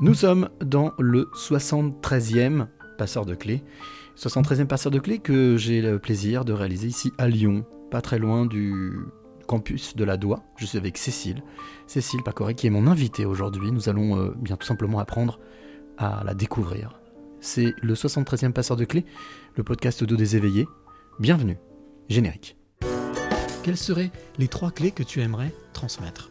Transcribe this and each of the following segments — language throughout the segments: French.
Nous sommes dans le 73e passeur de clés. 73e passeur de clés que j'ai le plaisir de réaliser ici à Lyon, pas très loin du campus de la Doua. Je suis avec Cécile. Cécile Pacoré qui est mon invitée aujourd'hui. Nous allons euh, bien tout simplement apprendre à la découvrir. C'est le 73e passeur de clés, le podcast d'eau des éveillés. Bienvenue. Générique. Quelles seraient les trois clés que tu aimerais transmettre?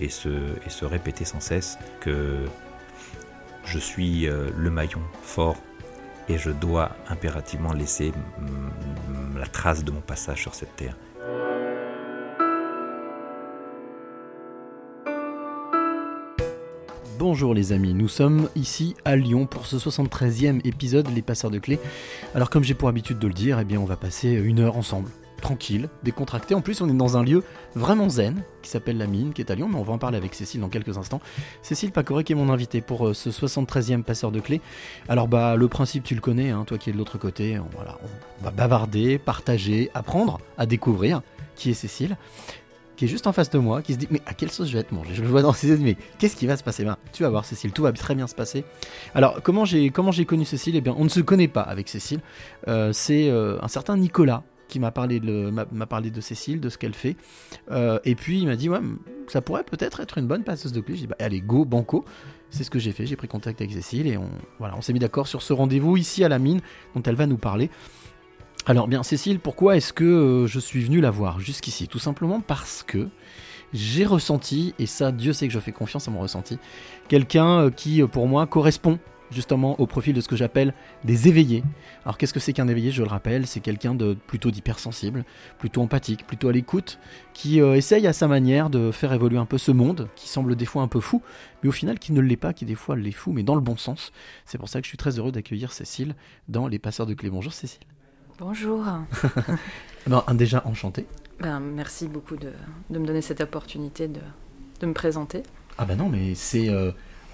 et se, répéter sans cesse que je suis euh, le maillon fort et je dois impérativement laisser mm, la trace de mon passage sur cette terre. Bonjour les amis, nous sommes ici à Lyon pour ce 73e épisode Les Passeurs de Clés. Alors comme j'ai pour habitude de le dire, eh bien on va passer une heure ensemble, tranquille, décontracté. En plus on est dans un lieu vraiment zen, qui s'appelle La Mine, qui est à Lyon, mais on va en parler avec Cécile dans quelques instants. Cécile Pacoré qui est mon invité pour euh, ce 73e Passeur de Clés. Alors bah le principe tu le connais, hein, toi qui es de l'autre côté, on, voilà, on va bavarder, partager, apprendre à découvrir qui est Cécile qui est juste en face de moi, qui se dit mais à quelle sauce je vais être mangé Je le vois dans ses mais qu'est-ce qui va se passer? Ben, Tu vas voir Cécile, tout va très bien se passer. Alors comment j'ai comment j'ai connu Cécile? Eh bien on ne se connaît pas avec Cécile. Euh, C'est euh, un certain Nicolas qui m'a parlé de m'a parlé de Cécile, de ce qu'elle fait. Euh, et puis il m'a dit ouais ça pourrait peut-être être une bonne passeuse de clé. J'ai dit bah allez go banco. C'est ce que j'ai fait. J'ai pris contact avec Cécile et on voilà on s'est mis d'accord sur ce rendez-vous ici à la mine dont elle va nous parler. Alors bien Cécile, pourquoi est-ce que euh, je suis venu la voir jusqu'ici? Tout simplement parce que j'ai ressenti, et ça Dieu sait que je fais confiance à mon ressenti, quelqu'un euh, qui pour moi correspond justement au profil de ce que j'appelle des éveillés. Alors qu'est-ce que c'est qu'un éveillé? Je le rappelle, c'est quelqu'un de plutôt d'hypersensible, plutôt empathique, plutôt à l'écoute, qui euh, essaye à sa manière de faire évoluer un peu ce monde, qui semble des fois un peu fou, mais au final qui ne l'est pas, qui des fois l'est fou, mais dans le bon sens. C'est pour ça que je suis très heureux d'accueillir Cécile dans Les Passeurs de Clés. Bonjour Cécile. Bonjour. Ben, un, déjà enchanté. Ben, merci beaucoup de, de me donner cette opportunité de, de me présenter. Ah bah non, mais c'est euh,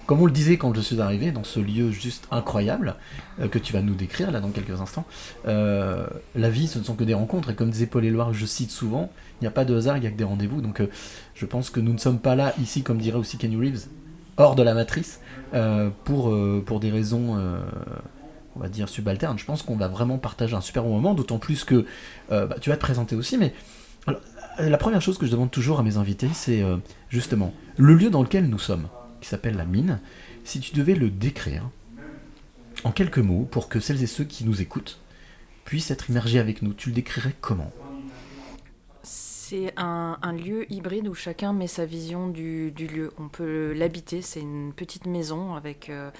comme on le disait quand je suis arrivé dans ce lieu juste incroyable euh, que tu vas nous décrire là dans quelques instants. euh, la vie, ce ne sont que des rencontres et comme disait Paul Éluard, je cite souvent, il n'y a pas de hasard, il n'y a que des rendez-vous. Donc euh, je pense que nous ne sommes pas là ici, comme dirait aussi Kenny Reeves, hors de la matrice pour pour des raisons. on va dire subalternes. Je pense qu'on va vraiment partager un super bon moment, d'autant plus que bah, tu vas te présenter aussi. Mais la première chose que je demande toujours à mes invités, c'est justement le lieu dans lequel nous sommes, qui s'appelle la mine. Si tu devais le décrire en quelques mots pour que celles et ceux qui nous écoutent puissent être immergés avec nous, tu le décrirais comment? C'est un, un lieu hybride où chacun met sa vision du, du lieu. On peut l'habiter, c'est une petite maison avec euh,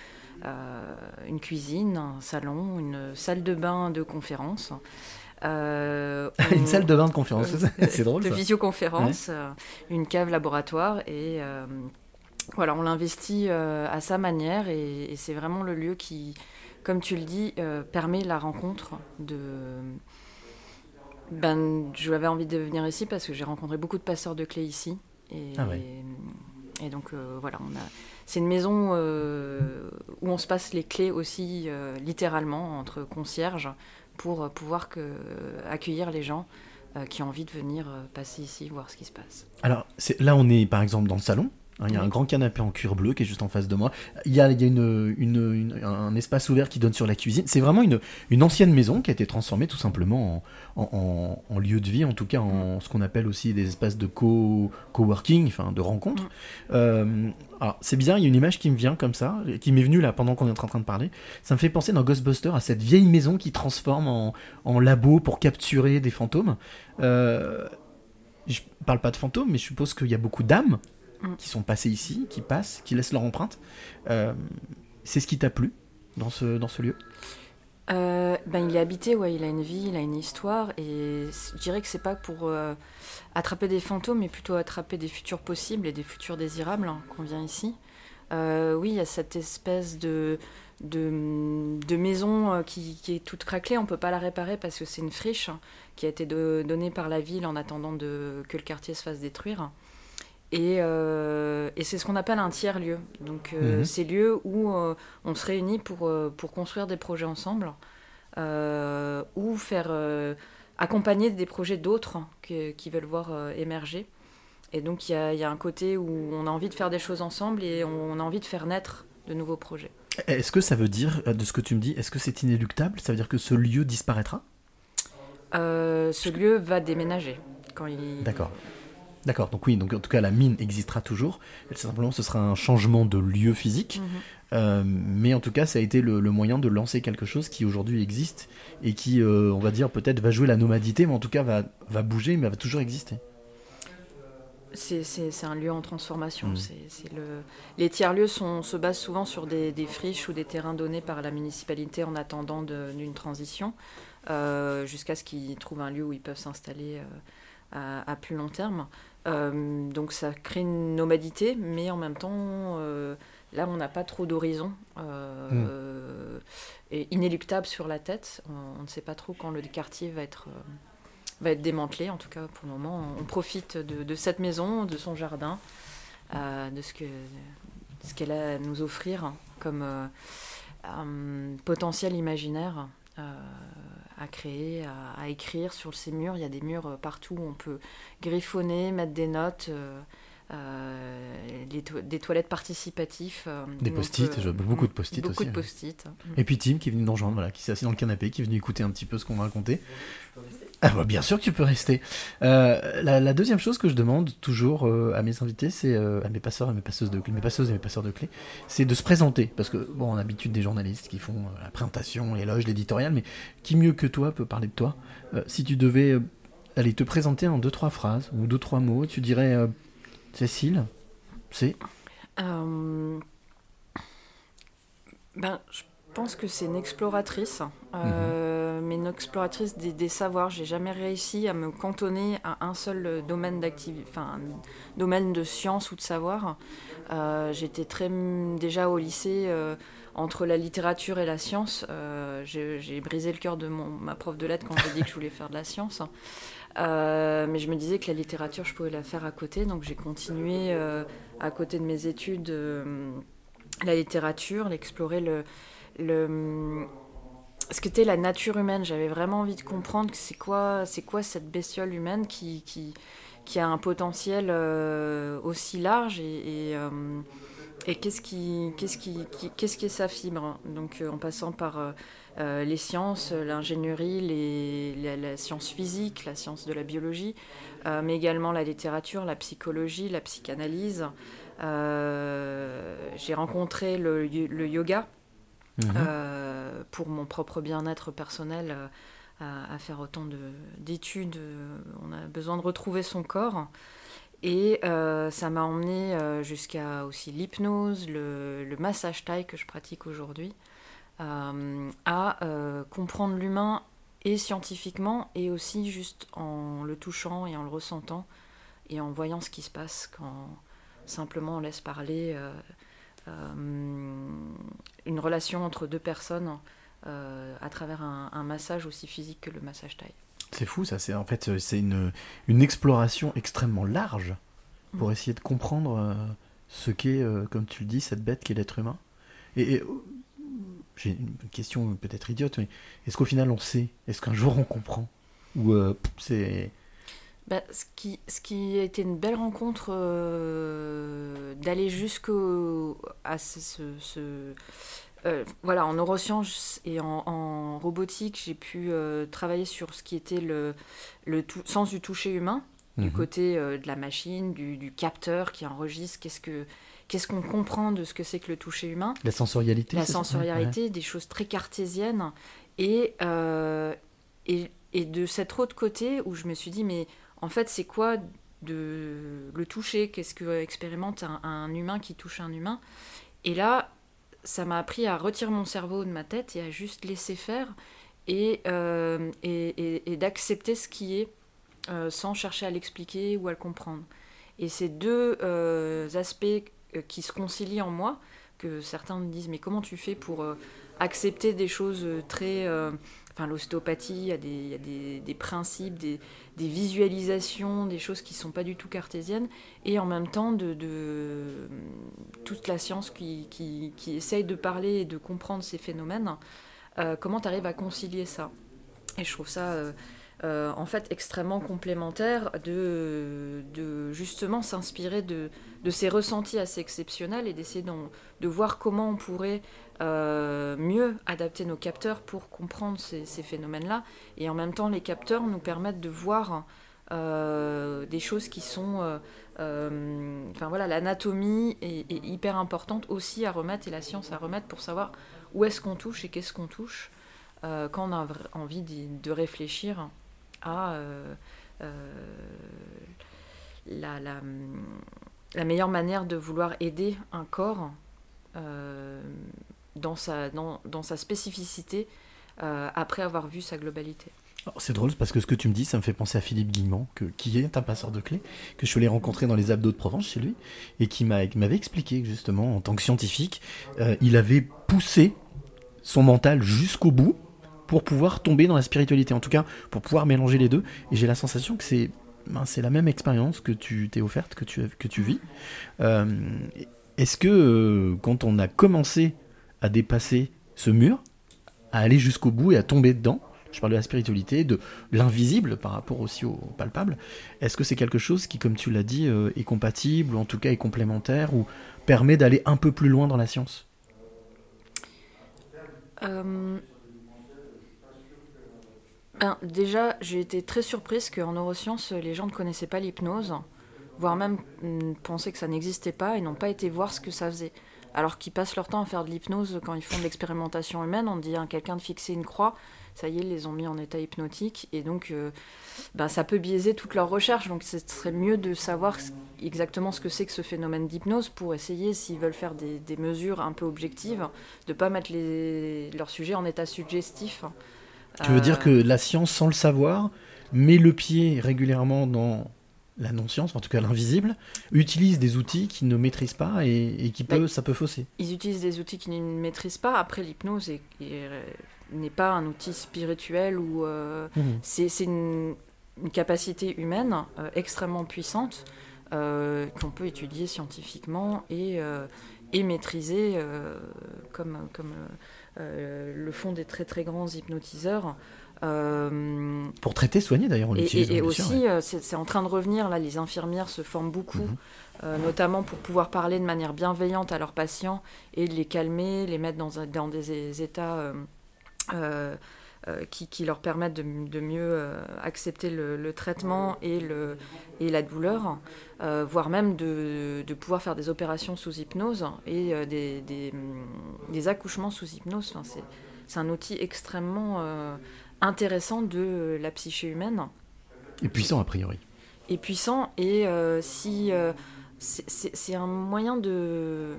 euh, une cuisine, un salon, une salle de bain de conférence. Euh, Une salle de bain de conférence, c'est drôle de ça. visioconférence, une cave laboratoire et voilà, on l'investit euh, à sa manière et, et c'est vraiment le lieu qui, comme tu le dis, euh, permet la rencontre de. Ben, j'avais envie de venir ici parce que j'ai rencontré beaucoup de passeurs de clés ici et, Ah ouais. et donc euh, voilà, on a. C'est une maison euh, où on se passe les clés aussi euh, littéralement entre concierges pour pouvoir que, accueillir les gens qui ont envie de venir passer ici, voir ce qui se passe. Alors c'est- là, on est par exemple dans le salon. Hein, Il y a un grand canapé en cuir bleu qui est juste en face de moi. Il y a, il y a une, une- une- un espace ouvert qui donne sur la cuisine. C'est vraiment une, une ancienne maison qui a été transformée tout simplement en, en- en- en lieu de vie, en tout cas en ce qu'on appelle aussi des espaces de co- coworking, enfin de rencontres. Mm. Euh, alors c'est bizarre, il y a une image qui me vient comme ça, qui m'est venue là pendant qu'on est en train de parler. Ça me fait penser dans Ghostbusters à cette vieille maison qui transforme en, en labo pour capturer des fantômes. Euh, je parle pas de fantômes, mais je suppose qu'il y a beaucoup d'âmes Mm. qui sont passées ici, qui passent, qui laissent leur empreinte. Euh, c'est ce qui t'a plu dans ce, dans ce lieu? Euh, ben, il est habité, ouais, il a une vie, il a une histoire, et je dirais que c'est pas pour euh, attraper des fantômes, mais plutôt attraper des futurs possibles et des futurs désirables hein, qu'on vient ici. Euh, oui, il y a cette espèce de, de, de maison qui, qui est toute craquelée. On ne peut pas la réparer parce que c'est une friche hein, qui a été de- donnée par la ville en attendant de, que le quartier se fasse détruire. Et, euh, et c'est ce qu'on appelle un tiers-lieu. Donc, euh, Mhm. c'est lieu où euh, on se réunit pour, euh, pour construire des projets ensemble ou faire accompagner des projets d'autres qui veulent voir émerger. Et donc, il y a, y a un côté où on a envie de faire des choses ensemble et on a envie de faire naître de nouveaux projets. Est-ce que ça veut dire, de ce que tu me dis, est-ce que c'est inéluctable? Ça veut dire que ce lieu disparaîtra? Ce lieu va déménager quand il. D'accord. D'accord, donc oui, donc en tout cas la mine existera toujours. Simplement, ce sera un changement de lieu physique. Mhm. Euh, mais en tout cas, ça a été le, le moyen de lancer quelque chose qui aujourd'hui existe et qui, euh, on va dire, peut-être va jouer la nomadité, mais en tout cas va, va bouger, mais va toujours exister. C'est- un lieu en transformation. Mhm. Le... Les tiers-lieux se basent souvent sur des, des friches ou des terrains donnés par la municipalité en attendant d'une transition, euh, jusqu'à ce qu'ils trouvent un lieu où ils peuvent s'installer à, à plus long terme. Euh, donc ça crée une nomadité, mais en même temps, euh, là, on n'a pas trop d'horizon. euh, inéluctable sur la tête. On, ne sait pas trop quand le quartier va être... euh, va être démantelé. En tout cas, pour le moment, on profite de, cette maison, de son jardin, de ce ce qu'elle a à nous offrir comme potentiel imaginaire à créer, à, à écrire sur ces murs. Il y a des murs euh, partout où on peut griffonner, mettre des notes. euh, euh, les to- des toilettes participatifs. euh, Des on post-it, beaucoup de post-it Beaucoup aussi, de ouais. post-it. Et puis Tim qui est venu nous rejoindre, voilà, qui s'est assis dans le canapé, qui est venu écouter un petit peu ce qu'on racontait. Ah bah bien sûr que tu peux rester. Euh, la, la deuxième chose que je demande toujours euh, à mes invités, c'est euh, à mes passeurs et mes passeuses de clés, mes passeuses et mes passeurs de clés, c'est de se présenter. Parce que bon, on a l'habitude des journalistes qui font la présentation, l'éloge, l'éditorial, mais qui mieux que toi peut parler de toi? Si tu devais aller te présenter en deux trois phrases ou deux trois mots, tu dirais Cécile, c'est ben, je pense que c'est une exploratrice, euh, mais une exploratrice des, des savoirs. J'ai jamais réussi à me cantonner à un seul domaine d'activité, enfin, domaine de science ou de savoir. Euh, J'étais très déjà au lycée euh, entre la littérature et la science. Euh, J'ai brisé le cœur de ma prof de lettres quand j'ai dit que je voulais faire de la science. Euh, mais je me disais que la littérature, je pouvais la faire à côté, donc j'ai continué euh, à côté de mes études euh, la littérature, l'explorer le, le ce qu'était la nature humaine. J'avais vraiment envie de comprendre que c'est quoi, c'est quoi cette bestiole humaine qui, qui, qui a un potentiel euh, aussi large et, euh, et qu'est-ce qui, qu'est-ce qui, qu'est-ce qui est sa fibre. Donc euh, en passant par les sciences, l'ingénierie, les, la, science physique, la science de la biologie, mais également la littérature, la psychologie, la psychanalyse. J'ai rencontré le yoga Mhm. euh, pour mon propre bien-être personnel. euh, à, faire autant de- d'études, euh, on a besoin de retrouver son corps. Et ça m'a emmené jusqu'à aussi l'hypnose, le, le massage taille que je pratique aujourd'hui, à comprendre l'humain et scientifiquement et aussi juste en le touchant et en le ressentant et en voyant ce qui se passe quand simplement on laisse parler une relation entre deux personnes euh, à travers un, un massage aussi physique que le massage taille. C'est fou, ça. C'est en fait euh, c'est une, une exploration extrêmement large pour Mhm. essayer de comprendre euh, ce qu'est, euh, comme tu le dis, cette bête qu'est l'être humain. Et, et, euh, j'ai une question peut-être idiote, mais est-ce qu'au final on sait? Est-ce qu'un jour on comprend? Ou euh, c'est Bah, ce, qui, ce qui a été une belle rencontre, euh, d'aller jusqu'au à ce, ce- ce- euh, voilà, en neurosciences et en, en robotique, j'ai pu euh, travailler sur ce qui était le, le sens du toucher humain, du Mhm. côté euh, de la machine, du, du capteur qui enregistre, qu'est-ce que qu'est-ce qu'on comprend de ce que c'est que le toucher humain la sensorialité la sensorialité, des choses très cartésiennes. Et, et, et de cet autre côté où je me suis dit, mais en fait, c'est quoi de le toucher? Qu'est-ce que expérimente un, humain qui touche un humain? Et là, ça m'a appris à retirer mon cerveau de ma tête et à juste laisser faire et, euh, d'accepter ce qui est euh, sans chercher à l'expliquer ou à le comprendre. Et ces deux euh, aspects qui se concilient en moi, que certains me disent mais comment tu fais pour accepter des choses très... Enfin, l'ostéopathie, il y a des, principes, des, visualisations, des choses qui ne sont pas du tout cartésiennes, et en même temps de, toute la science qui, essaye de parler et de comprendre ces phénomènes. Euh, comment tu arrives à concilier ça? Et je trouve ça euh, euh, en fait extrêmement complémentaire de, justement s'inspirer de, ces ressentis assez exceptionnels et d'essayer de voir comment on pourrait mieux adapter nos capteurs pour comprendre ces, phénomènes-là. Et en même temps, les capteurs nous permettent de voir euh, des choses qui sont... euh, euh, enfin voilà, l'anatomie est, hyper importante aussi à remettre et la science à remettre pour savoir où est-ce qu'on touche et qu'est-ce qu'on touche euh, quand on a envie de réfléchir à euh, euh, la, meilleure manière de vouloir aider un corps euh, dans, sa, dans, dans sa spécificité euh, après avoir vu sa globalité. C'est drôle parce que ce que tu me dis, ça me fait penser à Philippe Guillemont, que, qui est un passeur de clés, que je allé rencontrer dans les abdos de Provence chez lui, et qui m'a- qui m'avait expliqué que justement, en tant que scientifique, euh, il avait poussé son mental jusqu'au bout pour pouvoir tomber dans la spiritualité, en tout cas pour pouvoir mélanger les deux. Et j'ai la sensation que c'est ben, la même expérience que tu t'es offerte, que tu, que tu vis. Euh, Est-ce que quand on a commencé à dépasser ce mur, à aller jusqu'au bout et à tomber dedans, je parle de la spiritualité, de l'invisible par rapport aussi au palpable. Est-ce que c'est quelque chose qui, comme tu l'as dit, euh, est compatible, ou en tout cas est complémentaire, ou permet d'aller un peu plus loin dans la science? Euh, ben, déjà, j'ai été très surprise qu'en neurosciences, les gens ne connaissaient pas l'hypnose, voire même mm, pensaient que ça n'existait pas et n'ont pas été voir ce que ça faisait. Alors qu'ils passent leur temps à faire de l'hypnose quand ils font de l'expérimentation humaine, on dit à quelqu'un de fixer une croix, ça y est, ils les ont mis en état hypnotique, et donc euh, ben, ça peut biaiser toute leur recherche. Donc ce serait mieux de savoir exactement ce que c'est que ce phénomène d'hypnose pour essayer, s'ils veulent faire des, des mesures un peu objectives, de ne pas mettre les, leur sujet en état suggestif. Tu veux dire Euh, que la science, sans le savoir, met le pied régulièrement dans la non-science, en tout cas l'invisible, utilise des outils qu'ils ne maîtrisent pas et, et qui peut, Bah, ça peut fausser. Ils utilisent des outils qu'ils ne maîtrisent pas. Après, l'hypnose est- n'est pas un outil spirituel ou euh, Mhm. c'est une, une capacité humaine euh, extrêmement puissante euh, qu'on peut étudier scientifiquement et, euh, et maîtriser euh, comme, comme euh, euh, le font des très très grands hypnotiseurs. Euh, Pour traiter, soigner d'ailleurs, on l'utilise. et- et aussi, ouais. euh, c'est en train de revenir, là, les infirmières se forment beaucoup, Mhm. euh, notamment pour pouvoir parler de manière bienveillante à leurs patients et les calmer, les mettre dans, des états euh, qui, qui leur permettent de, de mieux accepter le, le traitement et, le, et la douleur, voire même de, de pouvoir faire des opérations sous hypnose et des, des, des accouchements sous hypnose. Enfin, c'est- un outil extrêmement intéressant de la psyché humaine Et puissant a priori. et puissant et euh, si euh, c'est- un moyen de,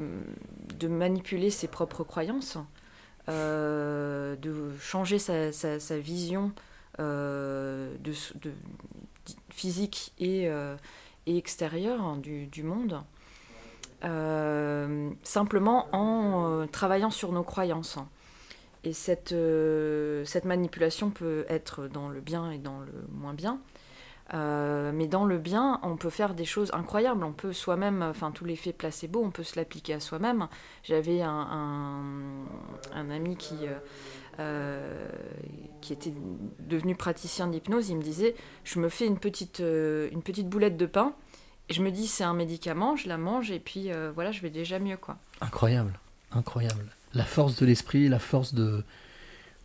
de manipuler ses propres croyances, euh, de changer sa, sa- sa vision euh, de, physique et, euh, et extérieure hein, du, du monde, euh, simplement en euh, travaillant sur nos croyances. Et cette, euh, cette manipulation peut être dans le bien et dans le moins bien. Euh, mais dans le bien, on peut faire des choses incroyables. On peut soi-même, enfin, tout l'effet placebo, on peut se l'appliquer à soi-même. J'avais un, ami qui, euh, qui était devenu praticien d'hypnose. Il me disait Je me fais une petite, une petite boulette de pain. Et je me dis C'est un médicament, je la mange, et puis voilà, je vais déjà mieux. quoi. Incroyable, incroyable. La force de l'esprit, la force de,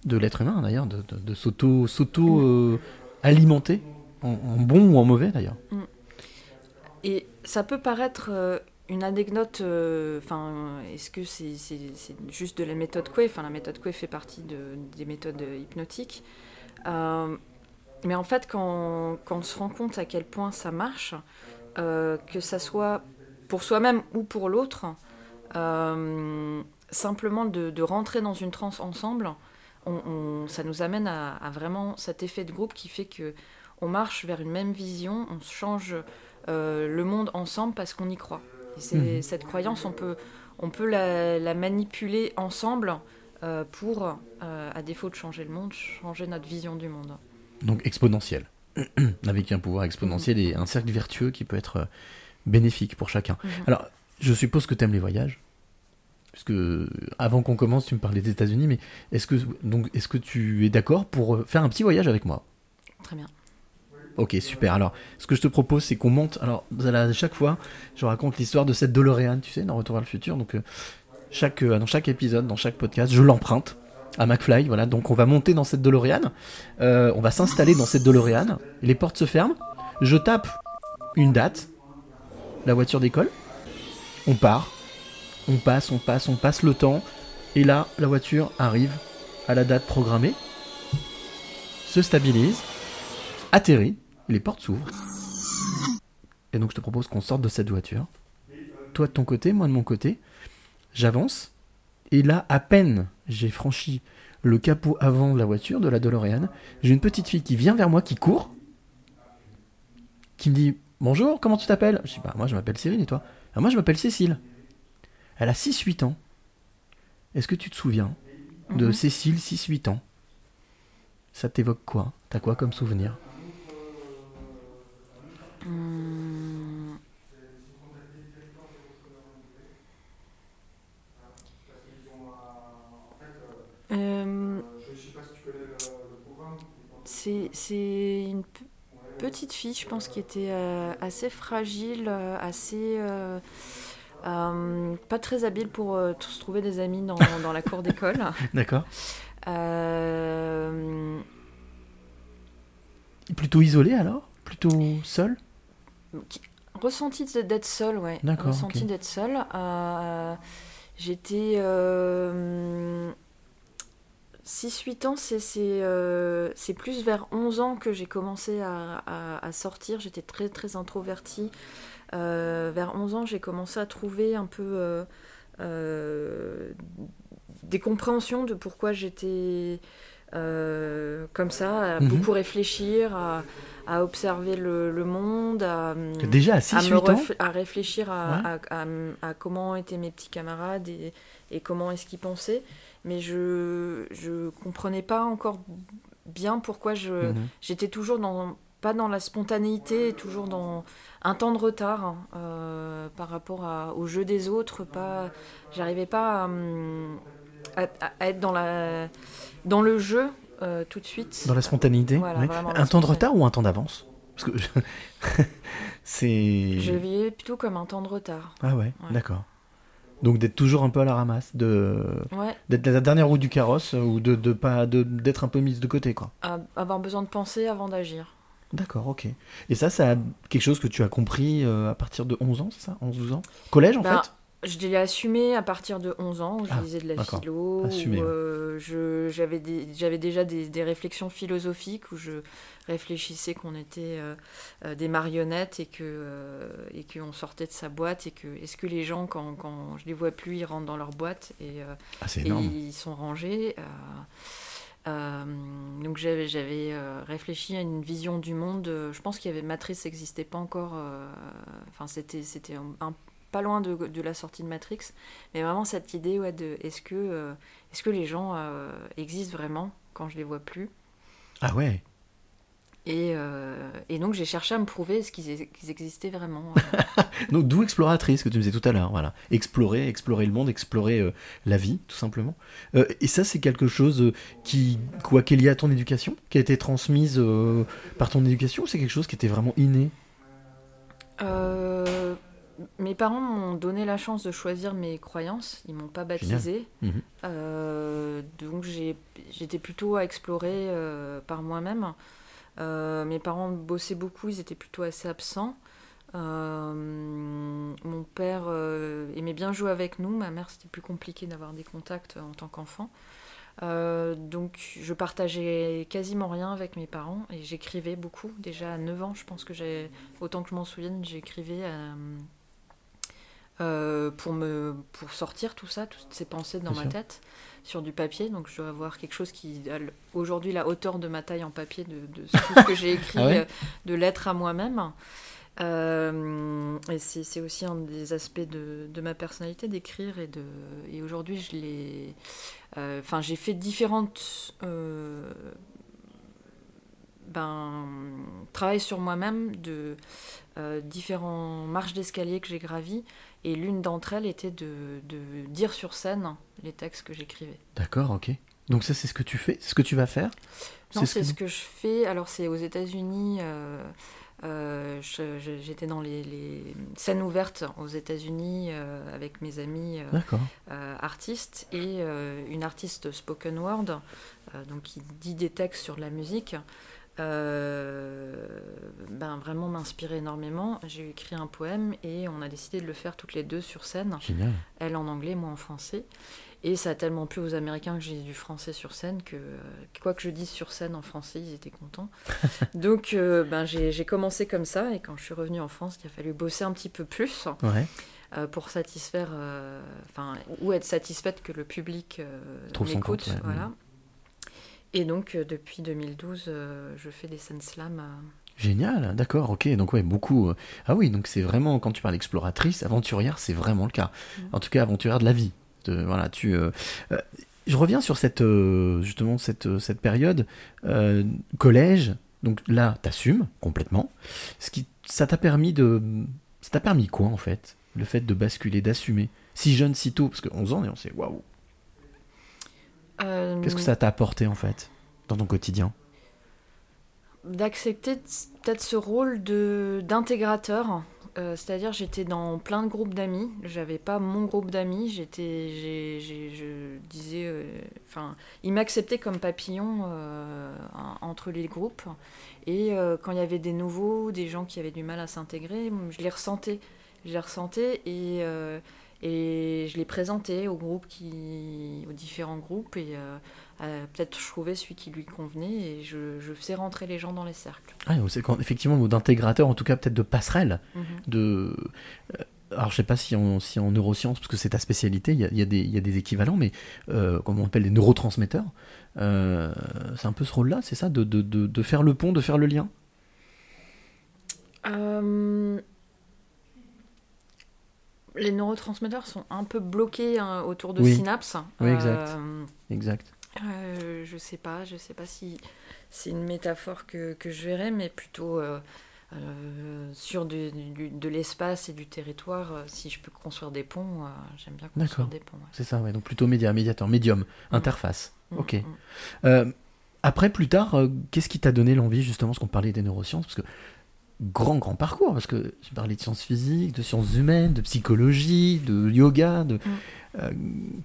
de l'être humain d'ailleurs, de, de, de s'auto, s'auto euh, alimenter, en, en bon ou en mauvais d'ailleurs. Et ça peut paraître euh, une anecdote, euh, enfin, est-ce que c'est c'est- c'est juste de la méthode Coué? Enfin, la méthode Coué fait partie de- des méthodes hypnotiques. Mais en fait, quand, quand on se rend compte à quel point ça marche, que ça soit pour soi-même ou pour l'autre, simplement de, de rentrer dans une transe ensemble, on- on- ça nous amène à, à vraiment cet effet de groupe qui fait que on marche vers une même vision, on change euh, le monde ensemble parce qu'on y croit. Et Mhm. cette croyance, on peut, on peut la, la manipuler ensemble euh, pour, euh, à défaut de changer le monde, changer notre vision du monde. Donc exponentiel. Avec un pouvoir exponentiel et un cercle vertueux qui peut être bénéfique pour chacun. Mhm. Alors, je suppose que tu aimes les voyages. Parce que avant qu'on commence, tu me parlais des États-Unis, mais est-ce que donc est-ce que tu es d'accord pour euh, faire un petit voyage avec moi? Très bien. Ok, super. Alors, ce que je te propose, c'est qu'on monte. Alors, à chaque fois, je raconte l'histoire de cette DeLorean, tu sais, dans Retour vers le futur. Donc, euh, chaque, euh, dans chaque épisode, dans chaque podcast, je l'emprunte à McFly. Voilà, donc on va monter dans cette DeLorean. Euh, on va s'installer dans cette DeLorean. Les portes se ferment. Je tape une date. La voiture décolle. On part. On passe, on passe, on passe le temps. Et là, la voiture arrive à la date programmée. Se stabilise atterrit, les portes s'ouvrent. Et donc je te propose qu'on sorte de cette voiture. Toi de ton côté, moi de mon côté. J'avance. Et là, à peine j'ai franchi le capot avant de la voiture, de la DeLorean, j'ai une petite fille qui vient vers moi, qui court, qui me dit Bonjour, comment tu t'appelles? Je dis Bah, moi je m'appelle Cyril et toi? Moi je m'appelle Cécile. Elle a 6-8 ans. Est-ce que tu te souviens de Mhm. Cécile, 6-8 ans? Ça t'évoque quoi? T'as quoi comme souvenir? Hum. Euh, C'est c'est une pe- petite fille, je pense, qui était euh, assez fragile, euh, assez. Euh, pas très habile pour euh, se trouver des amis dans, dans la cour d'école. D'accord. Euh, Plutôt isolé alors? Plutôt seul? Ressenti d'être seule, ouais. D'accord, Ressenti d'être seule. Euh, J'étais. euh, 6-8 ans, c'est euh, plus vers 11 ans que j'ai commencé à, à- à sortir. J'étais très très introvertie. Euh, vers 11 ans, j'ai commencé à trouver un peu euh, euh, des compréhensions de pourquoi j'étais euh, comme ça, à Mhm. beaucoup réfléchir, à, à observer le, le monde, à, Déjà à à, 6-8 me ans réf- à réfléchir à, Ouais. à- à- à comment étaient mes petits camarades et, et comment est-ce qu'ils pensaient. Mais je je comprenais pas encore bien pourquoi Mhm. j'étais toujours dans pas dans la spontanéité, toujours dans un temps de retard hein, euh, par rapport à- au jeu des autres. Pas, j'arrivais pas à, hum, à- à être dans la dans le jeu euh, tout de suite. Dans la spontanéité Voilà, ouais. vraiment, la Un temps de retard ou un temps d'avance? Parce que c'est. Je le vivais plutôt comme un temps de retard. Ah ouais, Ouais. d'accord. Donc d'être toujours un peu à la ramasse, de Ouais, d'être la dernière roue du carrosse ou de, de pas de- d'être un peu mise de côté quoi. à- avoir besoin de penser avant d'agir. D'accord, ok. Et ça, ça a quelque chose que tu as compris euh, à partir de 11 ans, c'est ça? 11-12 ans? Collège en Ben, fait? Je l'ai assumé à partir de 11 ans, où je Ah, lisais de la philo, euh, je- j'avais déjà des, des réflexions philosophiques, où je réfléchissais qu'on était euh, euh, des marionnettes et que et qu'on sortait de sa boîte, et que est-ce que les gens, quand, quand je les vois plus, ils rentrent dans leur boîte et, Ah, et ils sont rangés. Euh, donc j'avais euh, réfléchi à une vision du monde. euh, Je pense qu'il y avait Matrix n'existait pas encore. Enfin c'était c'était pas loin de, la sortie de Matrix, mais vraiment cette idée ouais, est-ce que est-ce que les gens existent vraiment quand je les vois plus? Ah ouais? Et, euh, et donc j'ai cherché à me prouver est-ce qu'ils existaient vraiment. Donc d'où exploratrice que tu me disais tout à l'heure, voilà. Explorer, explorer le monde, explorer euh, la vie, tout simplement. Euh, et ça, c'est quelque chose qui, quoi, qui est lié à ton éducation, qui a été transmise par ton éducation, ou c'est quelque chose qui était vraiment inné? Mes parents m'ont donné la chance de choisir mes croyances. Ils m'ont pas baptisée. Mhm. Donc j'étais plutôt à explorer par moi-même. Euh, mes parents bossaient beaucoup, ils étaient plutôt assez absents. Euh, mon père euh, aimait bien jouer avec nous. Ma mère, c'était plus compliqué d'avoir des contacts en tant qu'enfant. Donc je partageais quasiment rien avec mes parents et j'écrivais beaucoup. Déjà à 9 ans, je pense que j'ai, autant que je m'en souvienne, j'écrivais euh, pour, me, pour sortir tout ça, toutes ces pensées dans ma sûr. tête, sur du papier. Donc je dois avoir quelque chose qui a aujourd'hui la hauteur de ma taille en papier, de, de tout ce que j'ai écrit Ah ouais euh, de lettres à moi-même. Euh, et c'est aussi un des aspects de, de ma personnalité d'écrire et de et aujourd'hui je l'ai euh, enfin j'ai fait différentes ben travail sur moi-même de euh, différents marches d'escalier que j'ai gravies et l'une d'entre elles était de, de dire sur scène les textes que j'écrivais. D'accord, ok. Donc ça, c'est ce que tu fais, c'est ce que tu vas faire Non, c'est ce que je fais. Alors, c'est aux États-Unis. euh, euh, J'étais dans les, les scènes ouvertes aux États-Unis euh, avec mes amis euh, artistes et une artiste spoken word, donc qui dit des textes sur de la musique. Euh, ben vraiment m'inspirait énormément. J'ai écrit un poème et on a décidé de le faire toutes les deux sur scène Génial. elle en anglais, moi en français. Et ça a tellement plu aux Américains que j'ai du français sur scène que, euh, quoi que je dise sur scène en français, ils étaient contents. Donc euh, ben, j'ai commencé comme ça et quand je suis revenue en France, il a fallu bosser un petit peu plus Ouais. euh, pour satisfaire, enfin, ou être satisfaite que le public m'écoute. compte, ouais. voilà. Et donc euh, depuis 2012, euh, je fais des scènes slam. euh, Génial, d'accord, ok. Donc ouais, beaucoup. Ah oui, donc c'est vraiment quand tu parles exploratrice, aventurière, c'est vraiment le cas. Mm. En tout cas, aventurière de la vie. De, voilà, tu. euh, euh, je reviens sur cette euh, justement cette cette période collège. Donc là, t'assumes complètement. Ce qui, ça t'a permis de, ça t'a permis quoi en fait Le fait de basculer, d'assumer si jeune, si tôt, parce que 11 ans et on sait waouh. Euh, Qu'est-ce que ça t'a apporté en fait dans ton quotidien? D'accepter peut-être ce rôle de d'intégrateur. Euh, C'est-à-dire j'étais dans plein de groupes d'amis, j'avais pas mon groupe d'amis, j'étais, je disais, euh, enfin, ils m'acceptaient comme papillon en- entre les groupes, et quand il y avait des nouveaux, des gens qui avaient du mal à s'intégrer, je les ressentais, je les ressentais et et je les présentais aux groupes qui, aux différents groupes et euh, euh, peut-être je trouvais celui qui lui convenait et je, je faisais rentrer les gens dans les cercles. Ah, c'est quand, effectivement le mot d'intégrateur, en tout cas peut-être de passerelle. Mhm. de euh, alors je sais pas si en, si en neurosciences parce que c'est ta spécialité il y a, il y a des, il y a des équivalents mais euh, comme on appelle des neurotransmetteurs euh, c'est un peu ce rôle là c'est ça de, de, de, de faire le pont de faire le lien? Les neurotransmetteurs sont un peu bloqués hein, autour de Oui. synapses. Oui, exact. Euh, exact euh, je sais pas, je sais pas si c'est une métaphore que, que je verrais, mais plutôt euh, euh, sur du- du- de l'espace et du territoire. si je peux construire des ponts, j'aime bien construire des ponts. ouais. c'est ça ouais donc plutôt média médiateur médium interface Mm, ok mm. Après plus tard qu'est-ce qui t'a donné l'envie justement parce qu'on parlait des neurosciences parce que grand grand parcours parce que tu parlais de sciences physiques de sciences humaines de psychologie de yoga de Euh,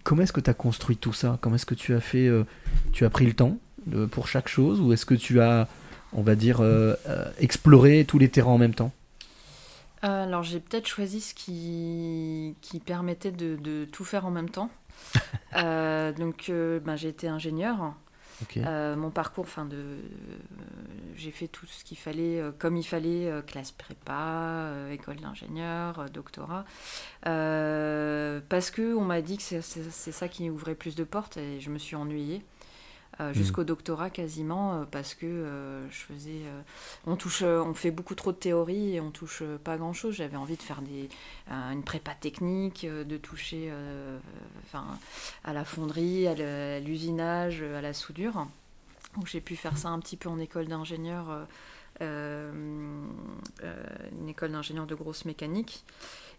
comment est-ce que tu as construit tout ça? Comment est-ce que tu as fait euh, Tu as pris le temps euh, pour chaque chose ou est-ce que tu as, on va dire, euh, exploré tous les terrains en même temps? Alors j'ai peut-être choisi ce qui, qui permettait de, de tout faire en même temps. Donc ben, j'ai été ingénieur. Euh, mon parcours, enfin de, euh, j'ai fait tout ce qu'il fallait, euh, comme il fallait, classe prépa, école d'ingénieur, doctorat, parce que on m'a dit que c'est ça qui ouvrait plus de portes et je me suis ennuyée. Euh, jusqu'au doctorat quasiment euh, parce que euh, je faisais on touche on fait beaucoup trop de théorie et on touche pas grand chose j'avais envie de faire des une prépa technique de toucher enfin à la fonderie à l'usinage à la soudure. Donc j'ai pu faire ça un petit peu en école d'ingénieur une école d'ingénieur de grosse mécanique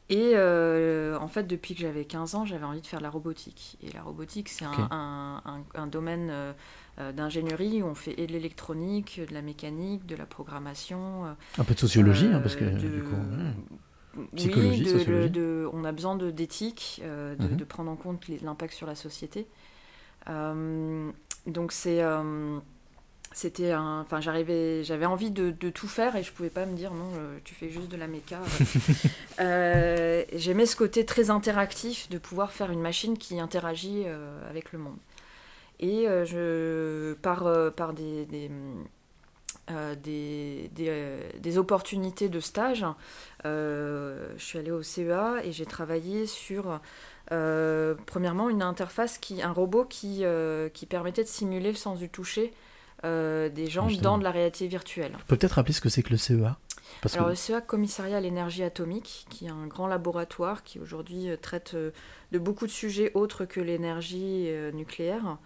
et euh, en fait, depuis que j'avais 15 ans, j'avais envie de faire de la robotique. Et la robotique, c'est un- un, un- un domaine euh, euh, d'ingénierie où on fait et de l'électronique, de la mécanique, de la programmation. euh, Un peu de sociologie, hein, parce que de- du coup. ouais. oui, Psychologie, de- sociologie. de- on a besoin de- d'éthique, de, Mhm. de prendre en compte l'impact sur la société. Donc c'est, c'était, un- enfin j'arrivais, j'avais envie de, de tout faire et je pouvais pas me dire non, euh, tu fais juste de la méca. Euh, J'aimais ce côté très interactif de pouvoir faire une machine qui interagit euh, avec le monde. Et euh, je, par, par des, des, des, des, des opportunités de stage, je suis allée au CEA et j'ai travaillé sur, premièrement, une interface, qui, un robot qui, qui permettait de simuler le sens du toucher des gens Justement. dans de la réalité virtuelle. On peut peut-être rappeler ce que c'est que le E CEA Parce Alors que le CEA Commissariat à l'énergie atomique, qui est un grand laboratoire qui aujourd'hui euh, traite euh, de beaucoup de sujets autres que l'énergie euh, nucléaire,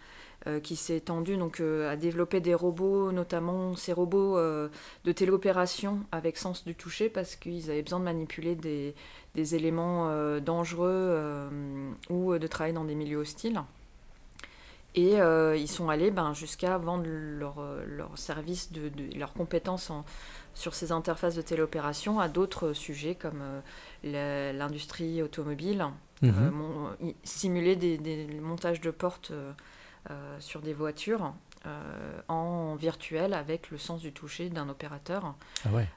euh, qui s'est étendu donc euh, à développer des robots, notamment ces robots euh, de téléopération avec sens du toucher, parce qu'ils avaient besoin de manipuler des, des éléments euh, dangereux euh, ou de travailler dans des milieux hostiles. Et euh, ils sont allés ben, jusqu'à vendre leur, euh, leur service, de, de- leurs compétences en- sur ces interfaces de téléopération à d'autres sujets comme euh, l'industrie automobile, Mhm. euh, mon- i- simuler des, des montages de portes sur des voitures en virtuel avec le sens du toucher d'un opérateur. Ah ouais.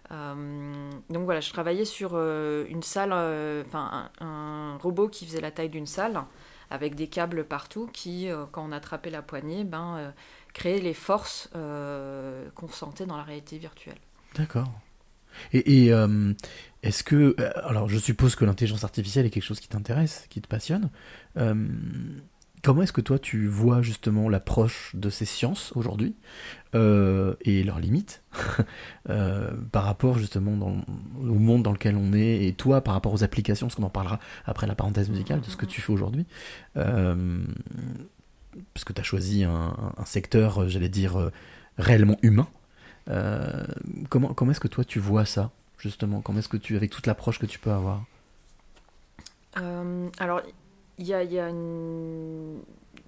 Donc voilà, je travaillais sur une salle, enfin un, un robot qui faisait la taille d'une salle, avec des câbles partout qui, euh, quand on attrapait la poignée, ben, euh, créait les forces euh, qu'on sentait dans la réalité virtuelle. D'accord. Et, est-ce que. Alors, je suppose que l'intelligence artificielle est quelque chose qui t'intéresse, qui te passionne. Comment est-ce que toi, tu vois justement l'approche de ces sciences aujourd'hui euh, et leurs limites euh, par rapport justement au monde dans lequel on est et toi par rapport aux applications, parce qu'on en parlera après la parenthèse musicale de ce que tu fais aujourd'hui Euh, Parce que tu as choisi un, un secteur, j'allais dire, euh, réellement humain. Comment comment est-ce que toi tu vois ça justement? Comment est-ce que tu avec toute l'approche que tu peux avoir? Alors, il y a, il y a une-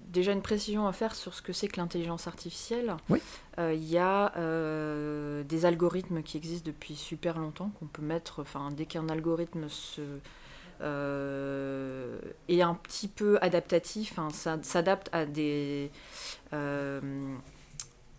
déjà une précision à faire sur ce que c'est que l'intelligence artificielle. Oui. Euh, Il y a euh, des algorithmes qui existent depuis super longtemps, qu'on peut mettre, enfin, dès qu'un algorithme se, euh, est un petit peu adaptatif, hein, ça s'adapte à des...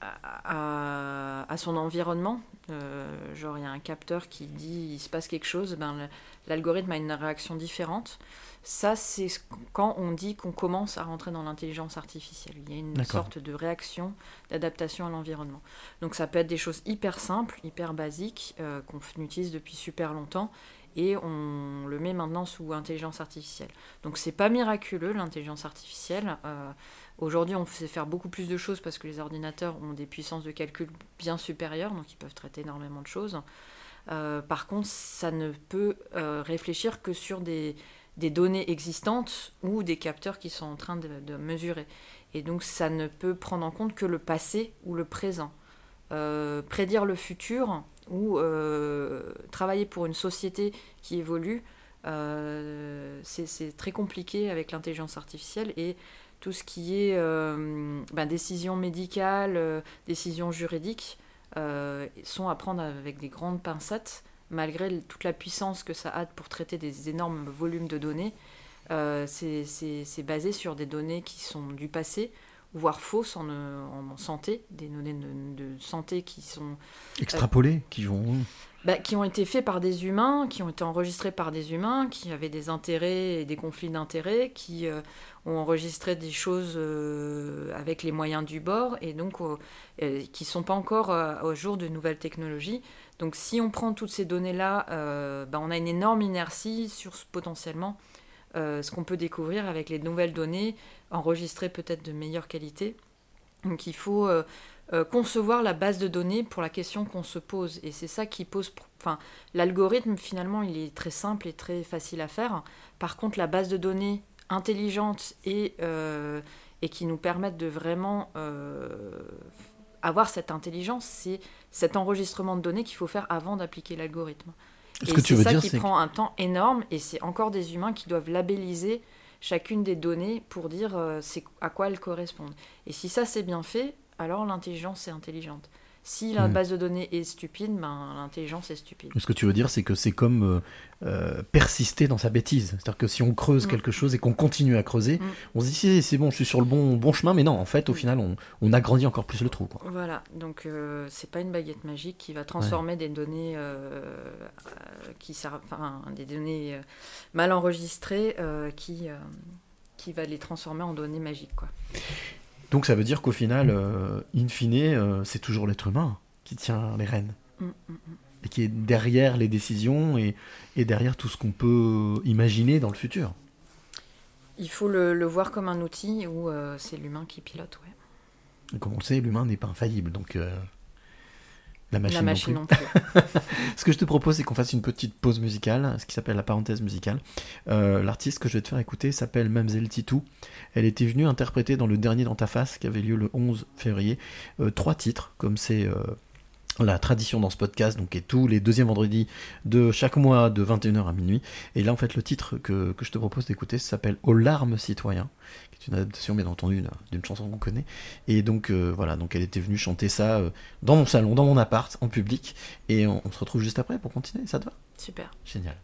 à, son environnement. Euh, genre, il y a un capteur qui dit il se passe quelque chose, ben, l'algorithme a une réaction différente. Ça, c'est ce- quand on dit qu'on commence à rentrer dans l'intelligence artificielle. Il y a une sorte de réaction, d'adaptation à l'environnement. Donc ça peut être des choses hyper simples, hyper basiques, euh, qu'on utilise depuis super longtemps, et on le met maintenant sous intelligence artificielle. Donc c'est pas miraculeux l'intelligence artificielle. Euh, Aujourd'hui, on sait faire beaucoup plus de choses parce que les ordinateurs ont des puissances de calcul bien supérieures, donc ils peuvent traiter énormément de choses. Euh, par contre, ça ne peut euh, réfléchir que sur des, données existantes ou des capteurs qui sont en train de mesurer. Et donc, ça ne peut prendre en compte que le passé ou le présent. Euh, prédire le futur ou euh, travailler pour une société qui évolue, euh, c'est très compliqué avec l'intelligence artificielle et tout ce qui est ben, décision médicale, décision juridique, sont à prendre avec des grandes pincettes, malgré toute la puissance que ça a pour traiter des énormes volumes de données. C'est basé sur des données qui sont du passé, voire fausses en, euh, en santé, des données de, de santé qui sont Extrapolés, qui vont. bah, qui ont été faits par des humains, qui ont été enregistrés par des humains, qui avaient des intérêts et des conflits d'intérêts, qui euh, ont enregistré des choses euh, avec les moyens du bord et donc euh, qui ne sont pas encore au jour de nouvelles technologies. Donc si on prend toutes ces données-là, bah, on a une énorme inertie sur ce- potentiellement euh, ce qu'on peut découvrir avec les nouvelles données enregistrées peut-être de meilleure qualité. Donc il faut euh, euh, concevoir la base de données pour la question qu'on se pose. Et c'est ça qui pose... Enfin, l'algorithme, finalement, il est très simple et très facile à faire. Par contre, la base de données intelligente et, et qui nous permettent de vraiment avoir cette intelligence, c'est cet enregistrement de données qu'il faut faire avant d'appliquer l'algorithme. Ce Et que tu c'est veux ça dire, qui prend un temps énorme et c'est encore des humains qui doivent labelliser chacune des données pour dire euh, c'est à quoi elles correspondent. Et si ça c'est bien fait, alors l'intelligence est intelligente. Si la Hmm. base de données est stupide, ben, l'intelligence est stupide. Ce que tu veux dire, c'est que c'est comme euh, euh, persister dans sa bêtise. C'est-à-dire que si on creuse Mm. quelque chose et qu'on continue à creuser, Mm. on se dit si, c'est bon, je suis sur le bon, bon chemin, mais non, en fait, au final, on, on agrandit encore plus le trou. Quoi. Voilà, donc euh, c'est pas une baguette magique qui va transformer des données euh, qui servent, enfin des données mal enregistrées qui qui va les transformer en données magiques quoi. Donc ça veut dire qu'au final, euh, in fine, euh, c'est toujours l'être humain qui tient les rênes. Mm, mm, mm. Et qui est derrière les décisions et, et derrière tout ce qu'on peut imaginer dans le futur. Il faut le, le voir comme un outil où euh, c'est l'humain qui pilote, ouais. Et comme on le sait, l'humain n'est pas infaillible. Donc La machine, La non plus. non plus. Ce que je te propose, c'est qu'on fasse une petite pause musicale, ce qui s'appelle la parenthèse musicale. Euh, L'artiste que je vais te faire écouter s'appelle Mamselle Titou. Elle était venue interpréter dans le dernier Dans ta face, qui avait lieu le 11 février, euh, trois titres, comme c'est euh, la tradition dans ce podcast, donc et tous les deuxièmes vendredis de chaque mois de 21h à minuit. Et là, en fait, le titre que, que je te propose d'écouter s'appelle Aux larmes citoyens, qui est une adaptation, bien entendu, d'une- chanson qu'on connaît. Et donc, euh, voilà, donc elle était venue chanter ça euh, dans mon salon, dans mon appart, en public. Et on, on se retrouve juste après pour continuer, ça te va? Super. Génial.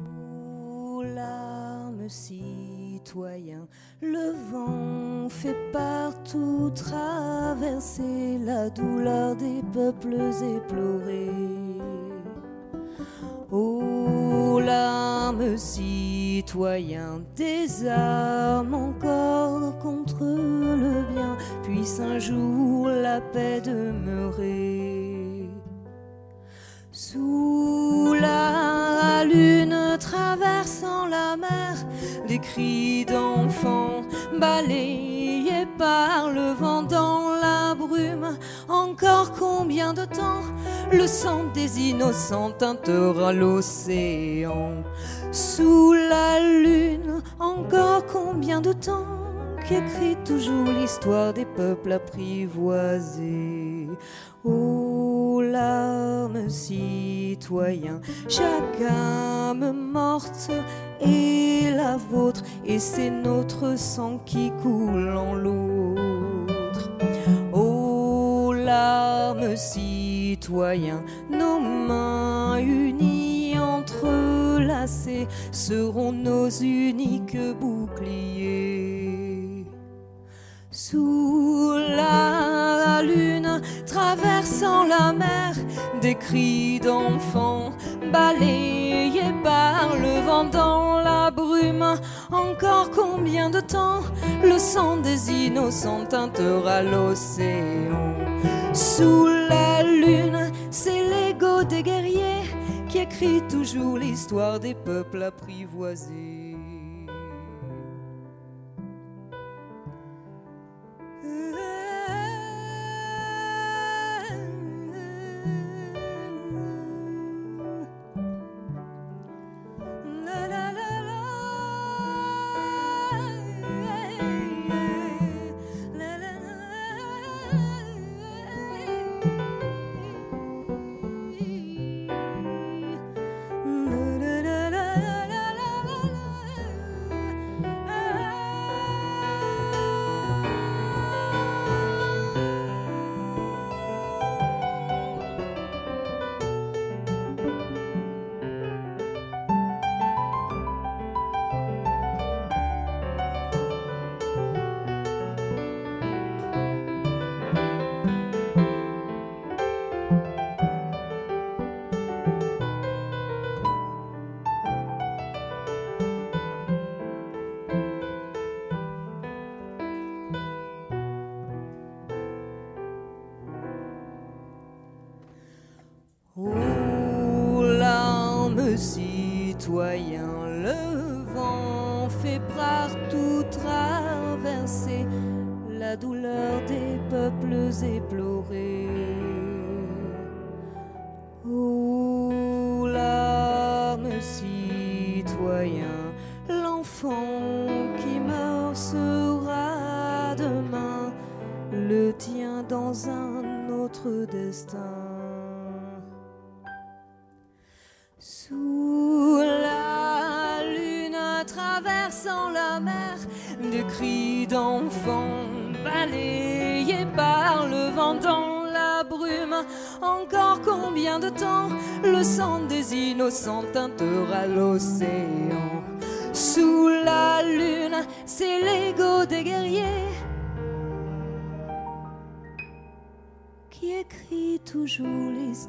Ô larmes citoyens, le vent fait partout traverser la douleur des peuples éplorés. Ô larmes citoyens, des armes encore contre le bien, puisse un jour la paix demeurer. Sous la lune traversant la mer, des cris d'enfants balayés par le vent. Encore combien de temps le sang des innocents teintera l'océan Sous la lune, encore combien de temps qu'écrit toujours l'histoire des peuples apprivoisés? Ô larmes citoyens, chaque âme morte est la vôtre, et c'est notre sang qui coule en l'autre. Larmes citoyens, nos mains unies entrelacées seront nos uniques boucliers. Sous la lune, traversant la mer, des cris d'enfants balayés par le vent dans la brume. Encore combien de temps le sang des innocents teintera l'océan? Sous la lune, c'est l'ego des guerriers qui écrit toujours l'histoire des peuples apprivoisés.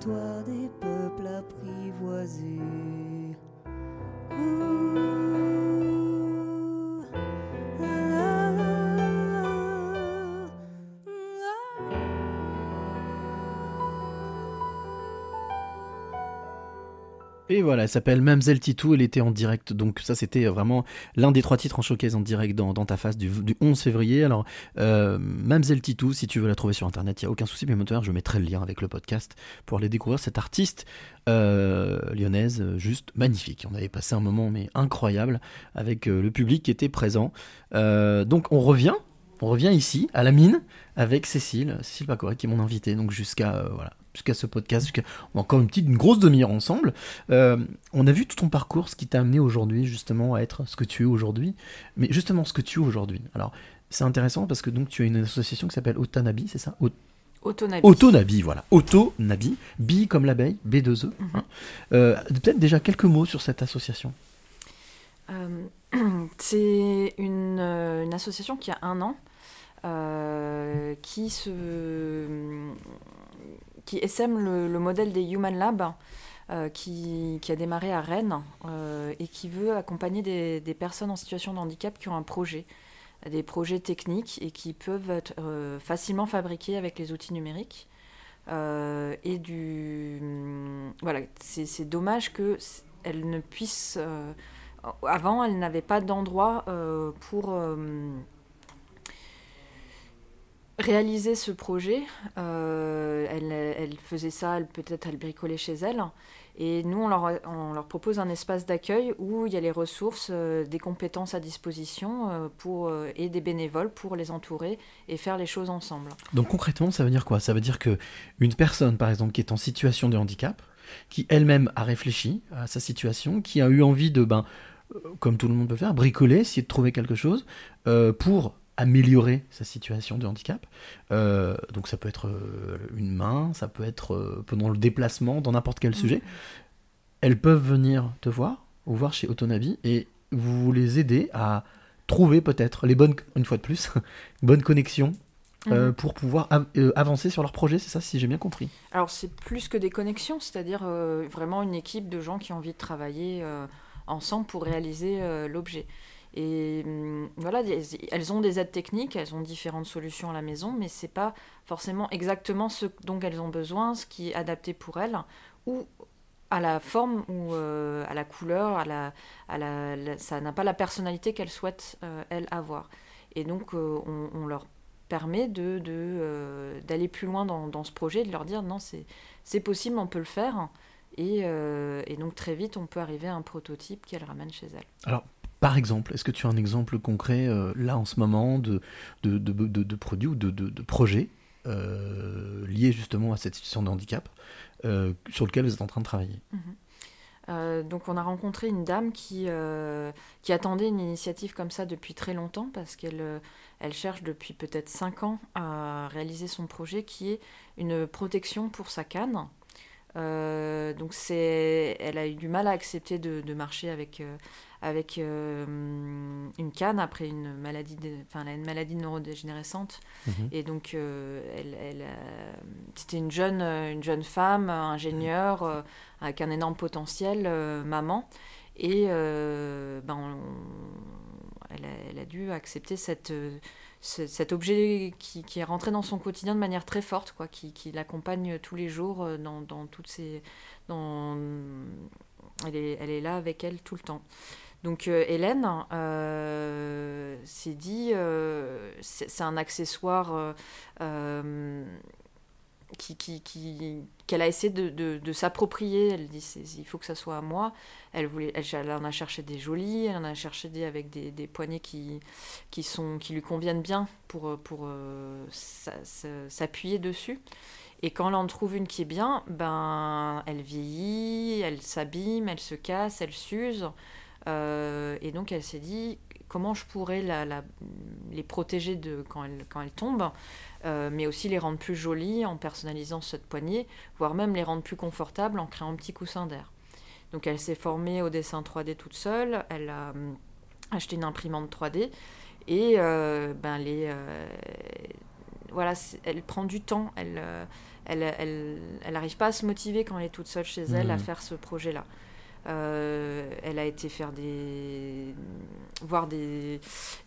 L'histoire des peuples apprivoisés. Et voilà, elle s'appelle Mamselle Titou, elle était en direct, donc ça c'était vraiment l'un des trois titres en showcase en direct dans, ta face du, du 11 février. Alors, euh, Titou, si tu veux la trouver sur internet, il n'y a aucun souci, mais moteur, je mettrai le lien avec le podcast pour aller découvrir cette artiste euh, lyonnaise, euh, juste magnifique. On avait passé un moment mais incroyable avec euh, le public qui était présent. Euh, donc on revient, on revient ici à la mine avec Cécile, Cécile Pacoré qui est mon invitée, donc jusqu'à euh, voilà jusqu'à ce podcast, jusqu'à encore une petite, une grosse demi-heure ensemble. Euh, on a vu tout ton parcours, ce qui t'a amené aujourd'hui justement à être ce que tu es aujourd'hui, mais justement ce que tu es aujourd'hui. Alors c'est intéressant parce que donc tu as une association qui s'appelle Otanabi, c'est ça? Au- Autonabi. Autonabi, voilà. Autonabi, bi comme l'abeille, B2E. Mhm. hein. Euh, Peut-être déjà quelques mots sur cette association. Euh, c'est une, une association qui a un an, qui, se, qui essaime le, le modèle des Human Lab, euh, qui, a démarré à Rennes euh, et qui veut accompagner des, personnes en situation de handicap qui ont un projet, des projets techniques et qui peuvent être euh, facilement fabriqués avec les outils numériques. Et du voilà, c'est dommage que c- elle ne puisse euh, avant, elle n'avait pas d'endroit pour réaliser ce projet. Euh, elle, faisait ça, peut-être elle bricolait chez elle. Et nous, on leur, propose un espace d'accueil où il y a les ressources, euh, des compétences à disposition euh, pour, et des bénévoles pour les entourer et faire les choses ensemble. Donc concrètement, ça veut dire quoi? Ça veut dire que une personne, par exemple, qui est en situation de handicap, qui elle-même a réfléchi à sa situation, qui a eu envie de, ben, comme tout le monde peut faire, bricoler, essayer de trouver quelque chose pour améliorer sa situation de handicap. Euh, donc ça peut être euh, une main, ça peut être euh, pendant le déplacement, dans n'importe quel sujet. Elles peuvent venir te voir, ou voir chez Autonavi, et vous les aider à trouver peut-être les bonnes, une fois de plus, bonnes connexions euh, Mhm. pour pouvoir av- euh, avancer sur leur projet, c'est ça si j'ai bien compris. Alors c'est plus que des connexions, c'est-à-dire euh, vraiment une équipe de gens qui ont envie de travailler ensemble pour réaliser l'objet. Et hum, voilà, elles- elles ont des aides techniques, elles ont différentes solutions à la maison, mais c'est pas forcément exactement ce dont elles ont besoin, ce qui est adapté pour elles, ou à la forme ou euh, à la couleur, à la, à la, ça n'a pas la personnalité qu'elles souhaitent euh, elles avoir. Et donc euh, on, leur permet de, d'aller plus loin dans, ce projet, de leur dire non, c'est, possible, on peut le faire. Et, et donc très vite, on peut arriver à un prototype qu'elle ramène chez elle. Alors, par exemple, est-ce que tu as un exemple concret euh, là en ce moment de, de, de, produits ou de, de, projets euh, liés justement à cette situation de handicap euh, sur lequel vous êtes en train de travailler? Euh, donc on a rencontré une dame qui, qui attendait une initiative comme ça depuis très longtemps parce qu'elle elle cherche depuis peut-être 5 ans à réaliser son projet qui est une protection pour sa canne. Euh, donc c'est, elle a eu du mal à accepter de, de marcher avec, euh, avec euh, une canne après une maladie, de- enfin elle a une maladie neurodégénérescente Mhm. et donc elle, elle, c'était une jeune, une jeune femme ingénieure euh, avec un énorme potentiel, maman. Et ben on- elle, a, elle a dû accepter cette, ce- cet objet qui, qui est rentré dans son quotidien de manière très forte, quoi, qui, qui l'accompagne tous les jours euh, dans, dans toutes ses. Dans... Elle, est, elle est là avec elle tout le temps. Donc euh, Hélène euh, s'est dit, c'est un accessoire qu'elle a essayé de, s'approprier. Elle dit, il faut que ça soit à moi. Elle, en a cherché des jolis, elle en a cherché avec des, des poignées qui, lui conviennent bien pour, euh, s'a- s'a- s'appuyer dessus. Et quand elle en trouve une qui est bien, ben, elle vieillit, elle s'abîme, elle se casse, elle s'use. Euh, et donc elle s'est dit comment je pourrais la- la- les protéger de, quand, elles, quand elles tombent, euh, mais aussi les rendre plus jolies en personnalisant cette poignée, voire même les rendre plus confortables en créant un petit coussin d'air. Donc elle s'est formée au dessin 3D toute seule, elle a hum, acheté une imprimante 3D et euh, ben les, euh, voilà, elle prend du temps, elle euh, elle elle elle n'arrive pas à se motiver quand elle est toute seule chez elle à Mhm. faire ce projet-là. Euh, elle a été faire des voir des,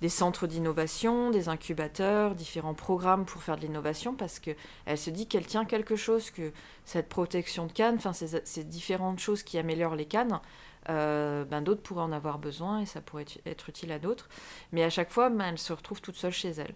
centres d'innovation, des incubateurs, différents programmes pour faire de l'innovation parce que elle se dit qu'elle tient quelque chose que cette protection de cannes, enfin ces, différentes choses qui améliorent les cannes, euh, ben d'autres pourraient en avoir besoin et ça pourrait être- être utile à d'autres. Mais à chaque fois, ben, elle se retrouve toute seule chez elle.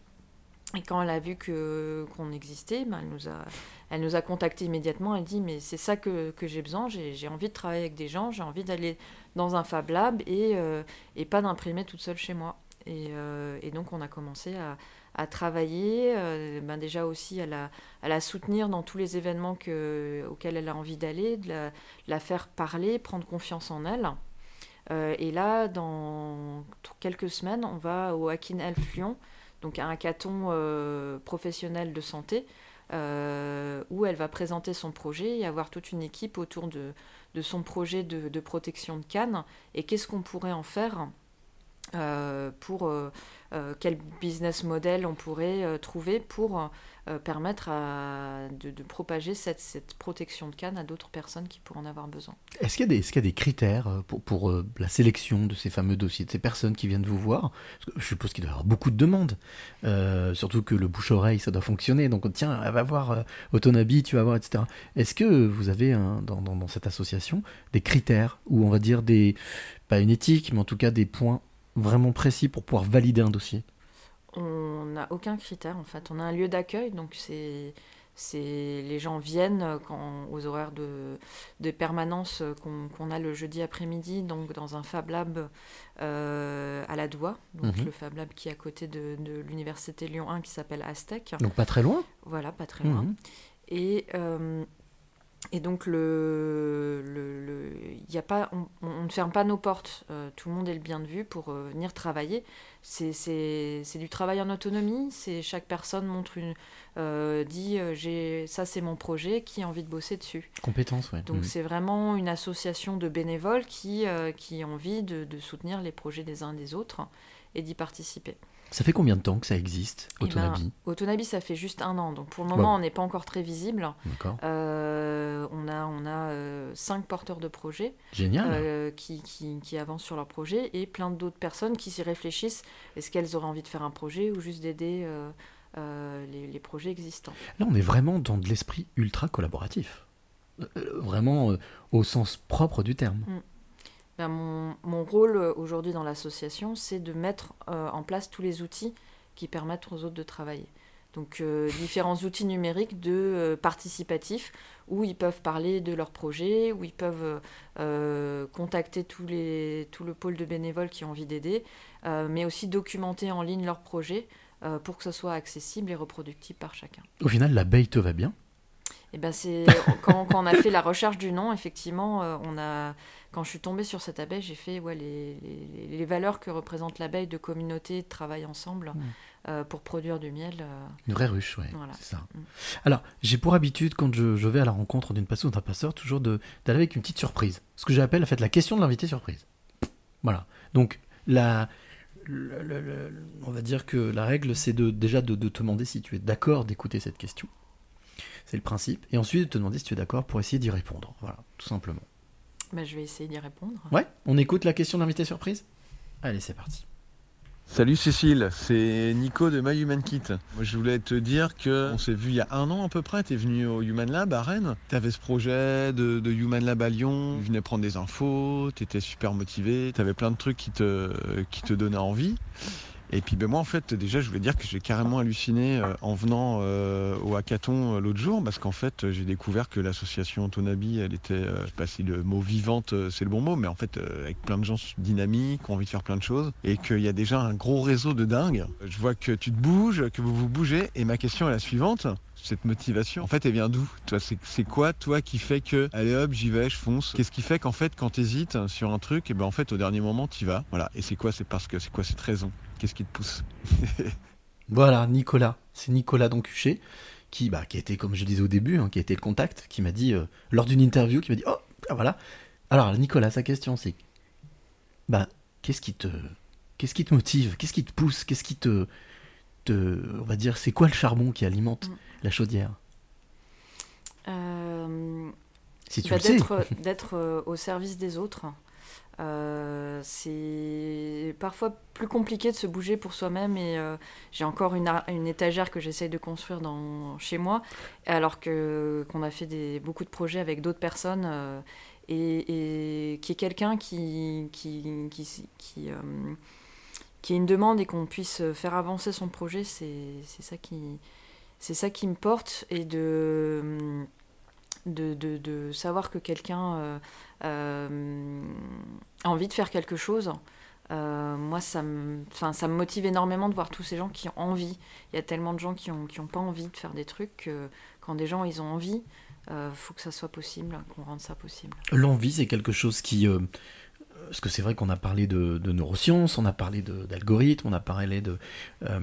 Et quand elle a vu que qu'on existait, ben, elle nous a elle nous a contacté immédiatement. Elle dit mais c'est ça que, que j'ai besoin. J'ai envie de travailler avec des gens. J'ai envie d'aller dans un Fab Lab et euh, et pas d'imprimer toute seule chez moi. Et, euh, et donc on a commencé à, à travailler, euh, ben déjà aussi à la, à la soutenir dans tous les événements que, auxquels elle a envie d'aller, de la, faire parler, prendre confiance en elle. Et là, dans quelques semaines, on va au Hackin Health Lyon, donc un hackathon euh, professionnel de santé, euh, où elle va présenter son projet et avoir toute une équipe autour de, son projet de, protection de canne et qu'est-ce qu'on pourrait en faire euh, pour quel business model on pourrait trouver pour euh, permettre de, propager cette, protection de canne à d'autres personnes qui pourraient en avoir besoin. Est-ce qu'il y, a des- critères euh, pour, euh, la sélection de ces fameux dossiers, de ces personnes qui viennent vous voir? Je suppose qu'il doit y avoir beaucoup de demandes, surtout que le bouche-oreille, ça doit fonctionner. Donc tiens, elle va voir Autonabi, tu vas voir, etc. Est-ce que vous avez dans, cette association des critères, ou on va dire pas une éthique, mais en tout cas des points vraiment précis pour pouvoir valider un dossier? On n'a aucun critère en fait. On a un lieu d'accueil, donc c'est c'est les gens viennent quand, aux horaires de, de permanence qu'on qu'on a le jeudi après-midi, donc dans un Fab Lab euh, à la Doua, donc Mhm. le Fab Lab qui est à côté de, de l'université Lyon 1 qui s'appelle Aztec. Donc pas très loin Voilà, pas très loin. Mhm. Et, euh, et donc, le, le, le- y a pas, on, on ne ferme pas nos portes. Euh, tout le monde est le bien de vue pour euh, venir travailler. C'est- du travail en autonomie. C'est Chaque personne montre une, euh, dit euh, ça, c'est mon projet, qui a envie de bosser dessus. Compétences, ouais. Donc, Mhm. c'est vraiment une association de bénévoles qui, qui ont envie de, de soutenir les projets des uns des autres et d'y participer. Ça fait combien de temps que ça existe, Eh ben, Autonabi Autonabi, ça fait juste un an. Donc pour le moment, on n'est pas encore très visible. D'accord. Euh, on a, on a euh, cinq porteurs de projets Génial. euh, qui, qui, qui avancent sur leur projet et plein d'autres personnes qui s'y réfléchissent. Est-ce qu'elles auraient envie de faire un projet ou juste d'aider les, les projets existants? Là, on est vraiment dans de l'esprit ultra collaboratif. Vraiment au sens propre du terme. Ben, mon, rôle euh, aujourd'hui dans l'association, c'est de mettre euh, en place tous les outils qui permettent aux autres de travailler. Donc euh, différents outils numériques de euh, participatif où ils peuvent parler de leur projet, où ils peuvent contacter tout le pôle de bénévoles qui ont envie d'aider, mais aussi documenter en ligne leur projet pour que ce soit accessible et reproductible par chacun. Au final, l'abeille te va bien? Et ben c'est quand, quand on a fait la recherche du nom, effectivement, euh, on a quand je suis tombée sur cette abeille, j'ai fait ouais, les, les, les valeurs que représente l'abeille de communauté, de travail ensemble Mm. euh, pour produire du miel. euh, Une vraie ruche, ouais. Voilà. C'est ça. Mm. Alors, j'ai pour habitude, quand je, je vais à la rencontre d'une passeuse ou d'un passeur, toujours de- d'aller avec une petite surprise. Ce que j'appelle, en fait, la question de l'invité surprise. Voilà. Donc, la, le- le- le- on va dire que la règle, c'est de, déjà de, de te demander si tu es d'accord d'écouter cette question. C'est le principe. Et ensuite, de te demander si tu es d'accord pour essayer d'y répondre. Voilà, tout simplement. bah, je vais essayer d'y répondre. Ouais, on écoute la question de l'invité surprise? Allez, c'est parti. Salut Cécile, c'est Nico de My Human Kit. Moi, je voulais te dire que on s'est vu il y a un an à peu près. Tu es venu au Human Lab à Rennes. Tu avais ce projet de, de Human Lab à Lyon. Tu venais prendre des infos. Tu étais super motivé. Tu avais plein de trucs qui te, qui te donnaient envie. Et puis ben moi en fait déjà je voulais dire que j'ai carrément halluciné euh, en venant euh, au hackathon euh, l'autre jour parce qu'en fait j'ai découvert que l'association Tonabi elle était, euh, je sais pas si le mot vivante c'est le bon mot mais en fait avec plein de gens dynamiques, qui ont envie de faire plein de choses et qu'il y a déjà un gros réseau de dingue. Je vois que tu te bouges, que vous vous bougez et ma question est la suivante. Cette motivation, en fait, elle vient d'où Toi, c'est quoi, toi, qui fait que, allez hop, j'y vais, je fonce? Qu'est-ce qui fait qu'en fait, quand t'hésites sur un truc, et ben en fait, au dernier moment, t'y vas? Voilà. Et c'est quoi? C'est parce que c'est quoi cette raison? Qu'est-ce qui te pousse? Voilà, Nicolas. C'est Nicolas Doncuché, qui, bah, qui a été, comme je disais au début, hein, qui a été le contact, qui m'a dit, euh, lors d'une interview, qui m'a dit Oh, ah, voilà. Alors, Nicolas, sa question, c'est bah, qu'est-ce qui te. Qu'est-ce qui te motive? Qu'est-ce qui te pousse? Qu'est-ce qui te, te. On va dire, c'est quoi le charbon qui alimente? Mm. La chaudière Euh, Si tu Bah, le sais. d'être, d'être euh, au service des autres. Euh, c'est parfois plus compliqué de se bouger pour soi-même et euh, j'ai encore une, étagère que j'essaye de construire dans, chez moi alors que qu'on a fait des, beaucoup de projets avec d'autres personnes euh, et, et qui est quelqu'un qui qui, qui, qui, euh, une demande et qu'on puisse faire avancer son projet c'est c'est ça qui c'est ça qui me porte et de de, de, de savoir que quelqu'un euh, euh, a envie de faire quelque chose. Euh, moi, ça me, ça me motive énormément de voir tous ces gens qui ont envie. Il y a tellement de gens qui n'ont qui ont pas envie de faire des trucs que quand des gens ils ont envie, il faut que ça soit possible, qu'on rende ça possible. L'envie, c'est quelque chose qui. Euh, parce que c'est vrai qu'on a parlé de, de neurosciences, on a parlé d'algorithmes, on a parlé de, euh,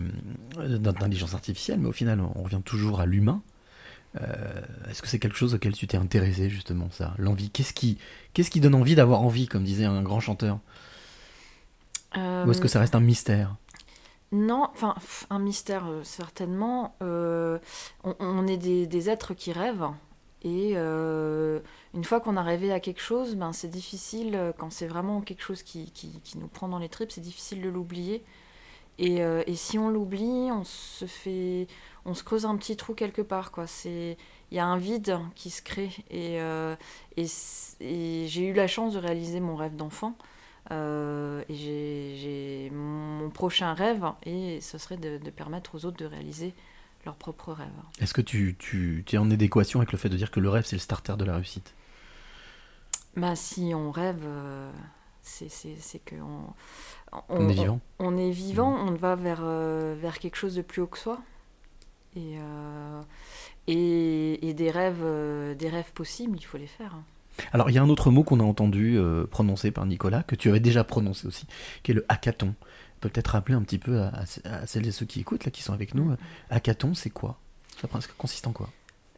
d'intelligence artificielle, mais au final, on revient toujours à l'humain. Euh, Est-ce que c'est quelque chose auquel tu t'es intéressé, justement, ça L'envie? Qu'est-ce qui, qu'est-ce qui donne envie d'avoir envie, comme disait un grand chanteur? Ou est-ce que ça reste un mystère? Non, enfin, un mystère, euh, certainement. Euh, on, on est des, des êtres qui rêvent. Et euh, une fois qu'on a rêvé à quelque chose, ben, c'est difficile, euh, quand c'est vraiment quelque chose qui, qui- nous prend dans les tripes, c'est difficile de l'oublier. Et, euh, et si on l'oublie, on se fait, on se creuse un petit trou quelque part, quoi. C'est, il y a un vide qui se crée. Et, et, j'ai eu la chance de réaliser mon rêve d'enfant. Et j'ai, mon prochain rêve, et ce serait de permettre aux autres de réaliser leurs propres rêves. Est-ce que tu, tu, tu es en adéquation avec le fait de dire que le rêve, c'est le starter de la réussite? Bah, si on rêve, euh, c'est, que on, On est vivant. On, est vivant, on va vers, euh, vers quelque chose de plus haut que soi. Et, euh, et, et des rêves, des rêves possibles, il faut les faire. hein. Alors, il y a un autre mot qu'on a entendu prononcer par Nicolas, que tu avais déjà prononcé aussi, qui est le hackathon. Peut-être rappeler un petit peu à, celles et ceux qui écoutent, là, qui sont avec nous. euh, Hackathon, c'est quoi? Ça consiste en quoi?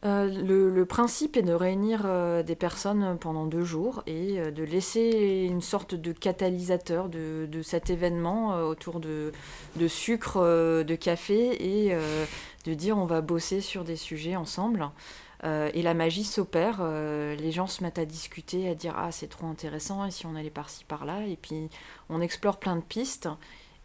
Euh, le, principe est de réunir euh, des personnes pendant deux jours et de laisser une sorte de catalyseur de, cet événement autour de, de sucre, de café et de dire on va bosser sur des sujets ensemble. Et la magie s'opère, les gens se mettent à discuter, à dire ah c'est trop intéressant et si on allait par-ci par-là? Et puis on explore plein de pistes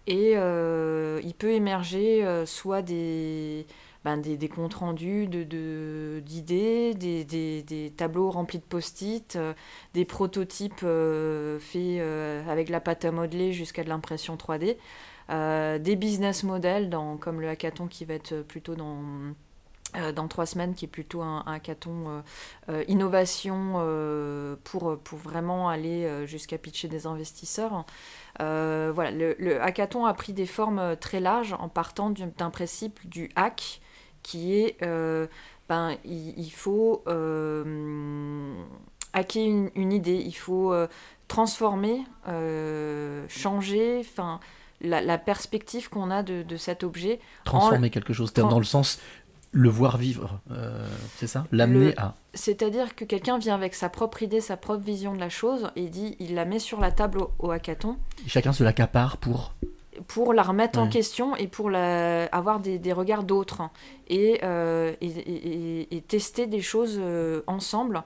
et euh, il peut émerger euh, soit des, ben, des, des comptes rendus de, de- d'idées, des, des- des tableaux remplis de post-it, euh, des prototypes faits avec la pâte à modeler jusqu'à de l'impression 3D, euh, des business models dans, comme le hackathon qui va être plutôt dans euh, dans trois semaines, qui est plutôt un, un hackathon euh, euh, innovation pour, pour vraiment aller jusqu'à pitcher des investisseurs. Voilà, le, le hackathon a pris des formes très larges en partant du- d'un principe du hack qui est ben, il, il faut hacker une, une idée, il faut transformer, changer, enfin la, la perspective qu'on a de, de cet objet. en- Transformer quelque chose, dans le sens le voir vivre, euh, c'est ça? L'amener à. C'est-à-dire que quelqu'un vient avec sa propre idée, sa propre vision de la chose, et dit, il la met sur la table au, au hackathon Chacun se l'accapare pour. pour la remettre en question et pour la, avoir des, des regards d'autres et, euh, et, et- et- et tester des choses euh, ensemble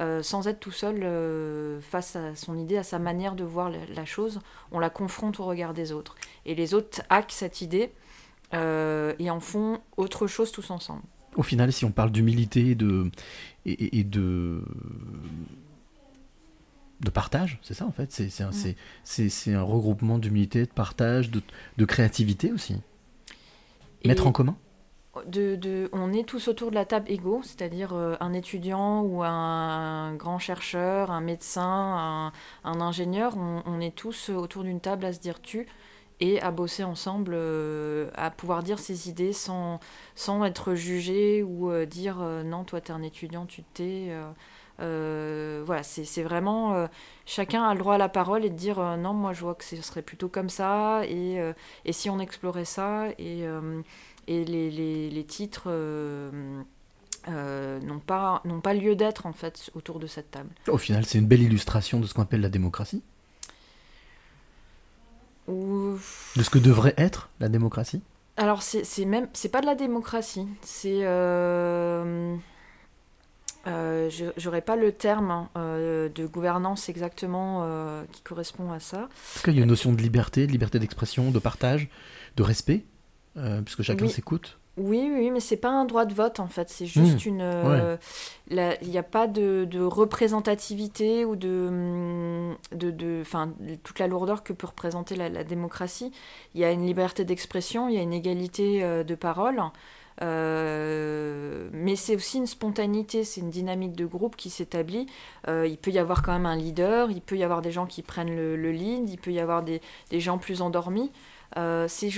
euh, sans être tout seul euh, face à son idée, à sa manière de voir la, la chose. On la confronte au regard des autres. Et les autres hackent cette idée euh, et en font autre chose tous ensemble. Au final, si on parle d'humilité et de, et, de, de partage, c'est ça en fait. C'est un, un regroupement d'humilité, de partage, de, de créativité aussi. Mettre Et- en commun de, de- on est tous autour de la table égaux, c'est-à-dire euh, un étudiant ou un grand chercheur, un médecin, un, un ingénieur, on, on est tous autour d'une table à se dire tu et à bosser ensemble, euh, à pouvoir dire ses idées sans, sans être jugé ou euh, dire euh, non, toi t'es un étudiant, tu te tais. euh, voilà, c'est vraiment chacun a le droit à la parole et de dire non, moi je vois que ce serait plutôt comme ça et, et si on explorait ça et, et les, les- les titres n'ont pas, pas lieu d'être en fait autour de cette table. Au final, c'est une belle illustration de ce qu'on appelle la démocratie, De ce que devrait être la démocratie. Alors c'est même c'est pas de la démocratie, c'est euh, Euh, je J'aurais pas le terme hein, euh, de gouvernance exactement euh, qui correspond à ça. En tout cas, il y a une notion de liberté, de liberté d'expression, de partage, de respect, euh, puisque chacun Oui. s'écoute. Oui, oui, mais c'est pas un droit de vote en fait, c'est juste Mmh, une. euh, Il n'y a pas de, de représentativité ou de, enfin, toute la lourdeur que peut représenter la, la démocratie. Il y a une liberté d'expression, il y a une égalité euh, de parole, euh, mais c'est aussi une spontanéité, c'est une dynamique de groupe qui s'établit. Euh, il peut y avoir quand même un leader, il peut y avoir des gens qui prennent le, le lead, il peut y avoir des, des gens plus endormis. Euh, c'est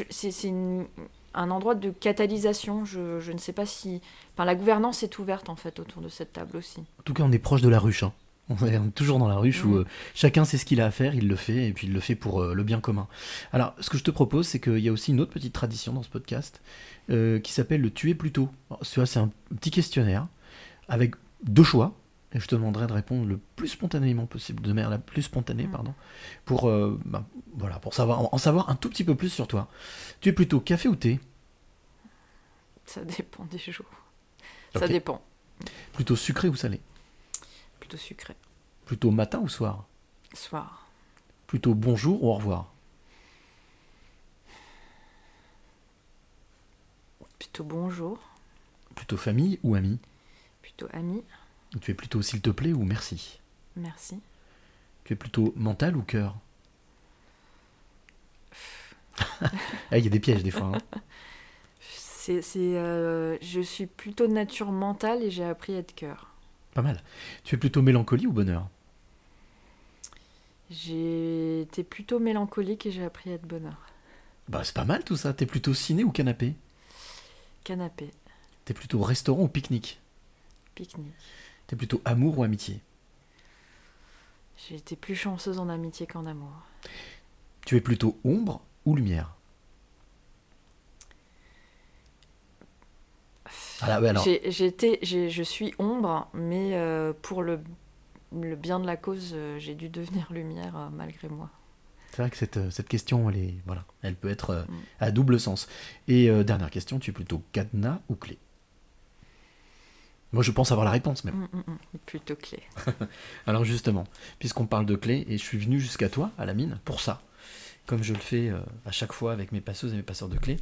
une- un endroit de catalysation. Je, je ne sais pas si. Enfin, la gouvernance est ouverte en fait autour de cette table aussi. En tout cas, on est proche de la ruche. hein. On est toujours dans la ruche où euh, chacun sait ce qu'il a à faire, il le fait, et puis il le fait pour euh, le bien commun. Alors, ce que je te propose, c'est qu'il y a aussi une autre petite tradition dans ce podcast euh, qui s'appelle le tuer plus tôt. C'est un petit questionnaire avec deux choix. Et je te demanderai de répondre le plus spontanément possible, de manière la plus spontanée, pardon, pour, bah, voilà, pour savoir, en savoir un tout petit peu plus sur toi. Tu es plutôt café ou thé? Ça dépend des jours. Ça dépend. Plutôt sucré ou salé? Plutôt sucré. Plutôt matin ou soir? Soir. Plutôt bonjour ou au revoir? Plutôt bonjour. Plutôt famille ou ami Plutôt ami. Tu es plutôt s'il te plaît ou merci? Merci. Tu es plutôt mental ou cœur? Ah, il y a des pièges des fois. hein. C'est, euh, je suis plutôt de nature mentale et j'ai appris à être cœur. Pas mal. Tu es plutôt mélancolie ou bonheur? J'ai été plutôt mélancolique et j'ai appris à être bonheur. Bah c'est pas mal tout ça. T'es plutôt ciné ou canapé? Canapé. T'es plutôt restaurant ou pique-nique? Pique-nique. T'es plutôt amour ou amitié? J'ai été plus chanceuse en amitié qu'en amour. Tu es plutôt ombre ou lumière Ah ouais, j'ai- je suis ombre, mais euh, pour le, le bien de la cause, euh, j'ai dû devenir lumière euh, malgré moi. C'est vrai que cette, cette question, elle, est, voilà, elle peut être euh, Mm. à double sens. Et dernière question, tu es plutôt cadenas ou clé? Moi je pense avoir la réponse même. Mm, mm. Plutôt clé. Alors justement, puisqu'on parle de clés, et je suis venu jusqu'à toi, à la mine, pour ça, comme je le fais euh, à chaque fois avec mes passeuses et mes passeurs de clés,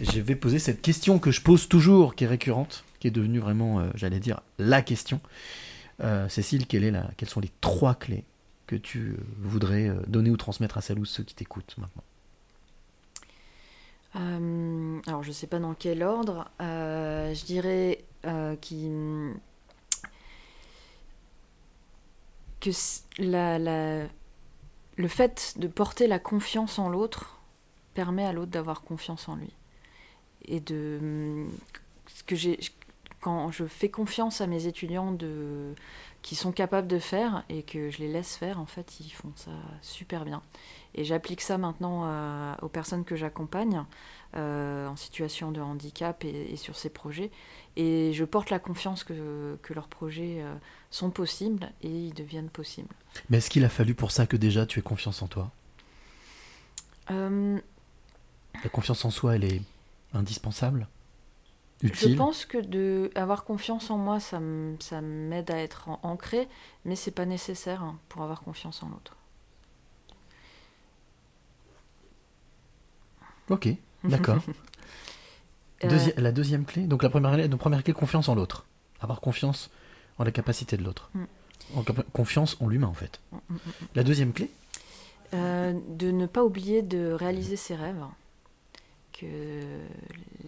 je vais poser cette question que je pose toujours, qui est récurrente, qui est devenue vraiment, euh, j'allais dire, la question. Euh, Cécile, quelles sont les trois clés que tu voudrais donner ou transmettre à celles ou ceux qui t'écoutent maintenant? Alors, je sais pas dans quel ordre. Je dirais que la- le fait de porter la confiance en l'autre permet à l'autre d'avoir confiance en lui. Et de ce que j'ai quand je fais confiance à mes étudiants de qui sont capables de faire et que je les laisse faire, en fait, ils font ça super bien. Et j'applique ça maintenant à- aux personnes que j'accompagne euh, en situation de handicap et, et sur ces projets. Et je porte la confiance que, que leurs projets euh, sont possibles et ils deviennent possibles. Mais est-ce qu'il a fallu pour ça que déjà tu aies confiance en toi? Euh, La confiance en soi, elle est indispensable? Je pense que de avoir confiance en moi, ça m'aide à être ancré, mais c'est pas nécessaire hein, pour avoir confiance en l'autre. Ok, d'accord. Euh, Deuxi- La deuxième clé, donc la première, la première clé, confiance en l'autre. Avoir confiance en la capacité de l'autre. Mm. En confiance en l'humain, en fait. Mm, mm, mm. La deuxième clé Euh, de ne pas oublier de réaliser ses rêves. Que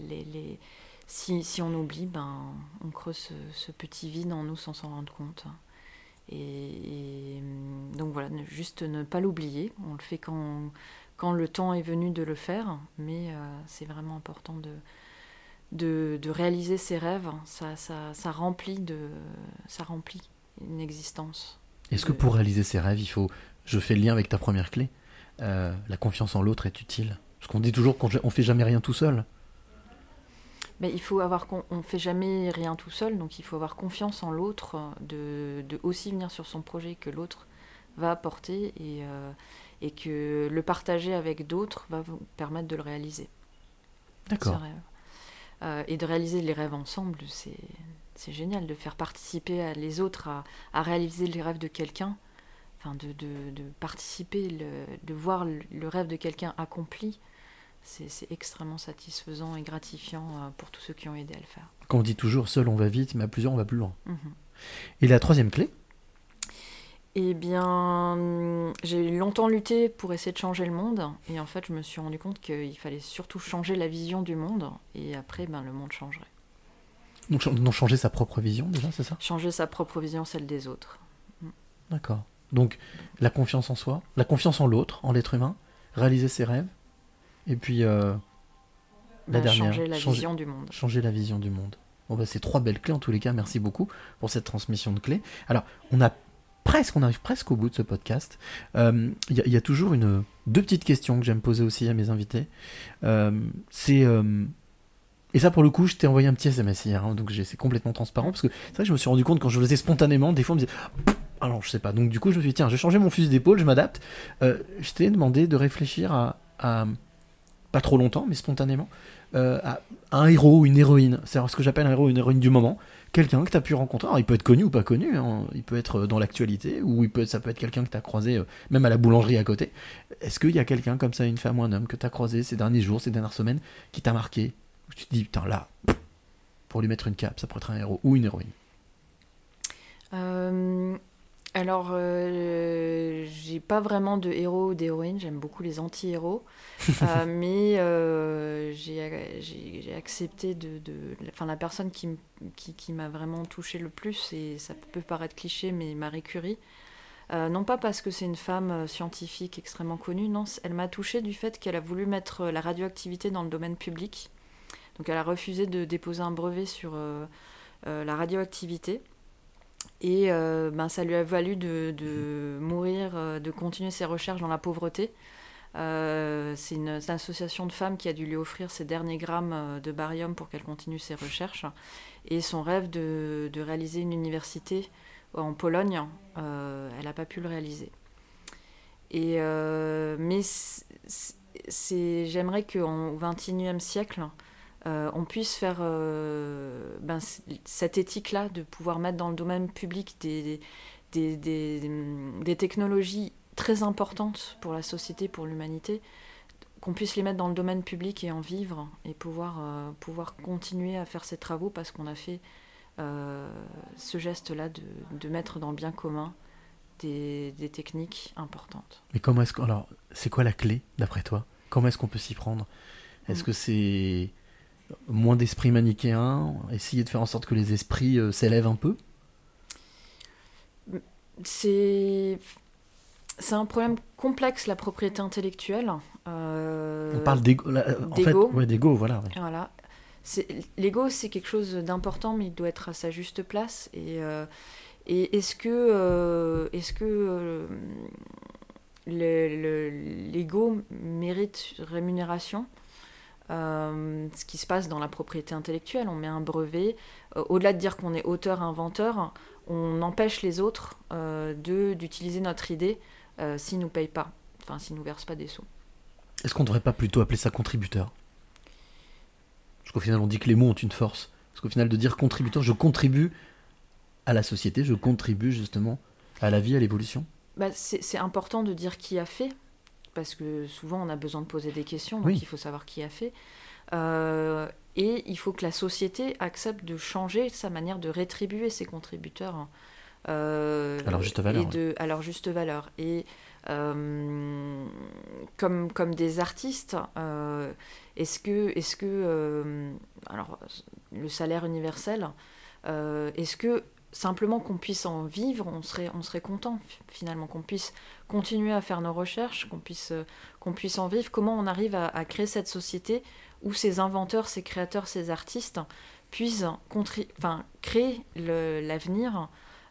les, les- si, si on oublie, ben, on creuse ce, ce petit vide en nous sans s'en rendre compte. Et, et, hum, donc voilà, juste ne pas l'oublier. On le fait quand, quand le temps est venu de le faire, mais euh, c'est vraiment important de, de, de réaliser ses rêves. Ça, ça, ça, remplit de, ça remplit une existence. Est-ce que pour réaliser ses rêves, il faut. Je fais le lien avec ta première clé. euh, la confiance en l'autre est utile? Parce qu'on dit toujours qu'on ne fait jamais rien tout seul. Mais il faut avoir, con- on fait jamais rien tout seul, donc il faut avoir confiance en l'autre, de, de aussi venir sur son projet que l'autre va apporter et, euh, et que le partager avec d'autres va vous permettre de le réaliser. D'accord. Euh, et de réaliser les rêves ensemble, c'est c'est génial de faire participer à- les autres à, à réaliser les rêves de quelqu'un, enfin de, de- de participer, le- de voir le rêve de quelqu'un accompli. C'est extrêmement satisfaisant et gratifiant euh, pour tous ceux qui ont aidé à le faire. Quand on dit toujours seul on va vite, mais à plusieurs on va plus loin. Mhm. Et la troisième clé? Eh bien, hum, j'ai longtemps lutté pour essayer de changer le monde, et en fait, je me suis rendu compte qu'il fallait surtout changer la vision du monde, et après, ben, le monde changerait. donc, ch- donc changer sa propre vision déjà, c'est ça? Changer sa propre vision, celle des autres. D'accord. Donc la confiance en soi, la confiance en l'autre, en l'être humain, réaliser ses rêves, et puis euh, la dernière, changer la vision du monde. Changer la vision du monde. Bon bah c'est trois belles clés en tous les cas. Merci beaucoup pour cette transmission de clés. Alors on a presque, on arrive presque au bout de ce podcast. Euh, Il y, a- il y a toujours une deux petites questions que j'aime poser aussi à mes invités. Euh, c'est euh, et ça, pour le coup, je t'ai envoyé un petit SMS hier, hein, donc c'est complètement transparent, parce que c'est vrai que je me suis rendu compte quand je le faisais spontanément, des fois on me disait, alors je sais pas, donc du coup je me suis dit, tiens, je vais changer mon fusil d'épaule, je m'adapte. Euh, je t'ai demandé de réfléchir à, à- pas trop longtemps, mais spontanément, euh, un héros ou une héroïne, c'est ce que j'appelle un héros ou une héroïne du moment, quelqu'un que tu as pu rencontrer, alors il peut être connu ou pas connu, hein, il peut être dans l'actualité, ou ça peut être quelqu'un que tu as croisé euh, même à la boulangerie à côté. Est-ce qu'il y a quelqu'un comme ça, une femme ou un homme, que tu as croisé ces derniers jours, ces dernières semaines, qui t'a marqué Tu te dis, putain, là, pour lui mettre une cape, ça pourrait être un héros ou une héroïne? Euh, alors, euh, j'ai pas vraiment de héros ou d'héroïne, j'aime beaucoup les anti-héros, Euh, mais euh, j'ai accepté de, de- Enfin, la personne qui, qui, qui m'a vraiment touché le plus, et ça peut paraître cliché, mais Marie Curie. Euh, non pas parce que c'est une femme scientifique extrêmement connue, non, elle m'a touchée du fait qu'elle a voulu mettre la radioactivité dans le domaine public. Donc elle a refusé de déposer un brevet sur la radioactivité. Et euh, ben, ça lui a valu de, de mourir, euh, de continuer ses recherches dans la pauvreté. Euh, c'est une, association de femmes qui a dû lui offrir ses derniers grammes de barium pour qu'elle continue ses recherches. Et son rêve de, de réaliser une université en Pologne, elle n'a pas pu le réaliser. Et, mais j'aimerais qu'au XXIe siècle, euh, on puisse faire euh, ben, cette éthique-là, de pouvoir mettre dans le domaine public des, des, des, des technologies très importantes pour la société, pour l'humanité, qu'on puisse les mettre dans le domaine public et en vivre, et pouvoir, euh, pouvoir continuer à faire ces travaux parce qu'on a fait ce geste-là de, de mettre dans le bien commun des, des techniques importantes. Mais comment est-ce que. Alors, c'est quoi la clé, d'après toi? Comment est-ce qu'on peut s'y prendre? Est-ce Mm. que c'est moins d'esprit manichéen Essayer de faire en sorte que les esprits euh, s'élèvent un peu C'est c'est un problème complexe la propriété intellectuelle. Euh, On parle d'ego. En fait, ouais, d'ego, voilà. ouais. Voilà. C'est- L'ego, c'est quelque chose d'important, mais il doit être à sa juste place. Et, euh, et est-ce que, est-ce que le- le- l'ego mérite rémunération? Euh, ce qui se passe dans la propriété intellectuelle, on met un brevet. Euh, Au-delà de dire qu'on est auteur-inventeur, on empêche les autres euh, d'utiliser notre idée euh, s'ils nous payent pas, enfin s'ils nous versent pas des sous. Est-ce qu'on ne devrait pas plutôt appeler ça contributeur? Parce qu'au final, on dit que les mots ont une force. Parce qu'au final, de dire contributeur, je contribue à la société, je contribue justement à la vie, à l'évolution? Bah, c'est important de dire qui a fait, parce que souvent on a besoin de poser des questions, donc Oui. il faut savoir qui a fait. Euh, et il faut que la société accepte de changer sa manière de rétribuer ses contributeurs. euh, À leur juste valeur, Et de, à leur juste valeur. Et euh, comme, comme des artistes, euh, est-ce que, est que euh, alors, le salaire universel, est-ce que simplement qu'on puisse en vivre, on serait, on serait content finalement, qu'on puisse continuer à faire nos recherches, qu'on puisse, euh, qu'on puisse en vivre. Comment on arrive à, à créer cette société où ces inventeurs, ces créateurs, ces artistes puissent enfin, créer l'avenir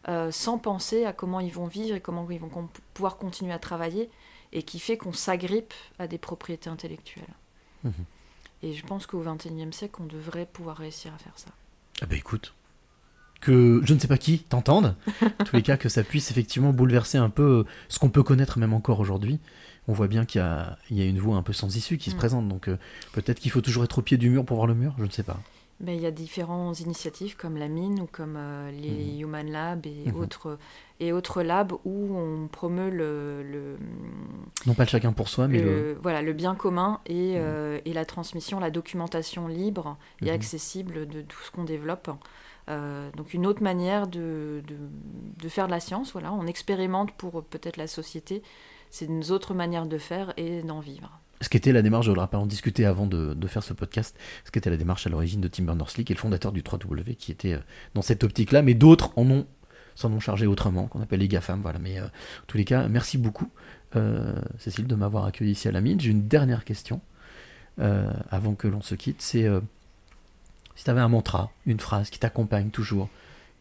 euh, sans penser à comment ils vont vivre et comment ils vont pouvoir continuer à travailler et qui fait qu'on s'agrippe à des propriétés intellectuelles. Mhm. Et je pense qu'au XXIe siècle, on devrait pouvoir réussir à faire ça. Ah bah écoute, que je ne sais pas qui t'entende, en tous les cas que ça puisse effectivement bouleverser un peu ce qu'on peut connaître même encore aujourd'hui. On voit bien qu'il y a, il y a une voie un peu sans issue qui se Mm. présente, donc euh, peut-être qu'il faut toujours être au pied du mur pour voir le mur, je ne sais pas. Ben, il y a différentes initiatives comme la mine ou comme euh, les Human Lab et, Mhm. autres, et autres labs où on promeut le, le- Non pas le chacun pour soi, mais le. le- voilà, le bien commun et, euh, et la transmission, la documentation libre et Mhm. accessible de tout ce qu'on développe. Euh, donc une autre manière de, faire de la science, voilà, on expérimente pour peut-être la société, c'est une autre manière de faire et d'en vivre. Ce qu'était la démarche, je le rappelle, on discutait avant de, faire ce podcast, ce qu'était la démarche à l'origine de Tim Berners-Lee, qui est le fondateur du 3W, qui était euh, dans cette optique-là, mais d'autres en ont, s'en ont chargé autrement, qu'on appelle les GAFAM, voilà. Mais euh, en tous les cas, merci beaucoup, Cécile, de m'avoir accueilli ici à la mine. J'ai une dernière question, avant que l'on se quitte, c'est si tu avais un mantra, une phrase qui t'accompagne toujours,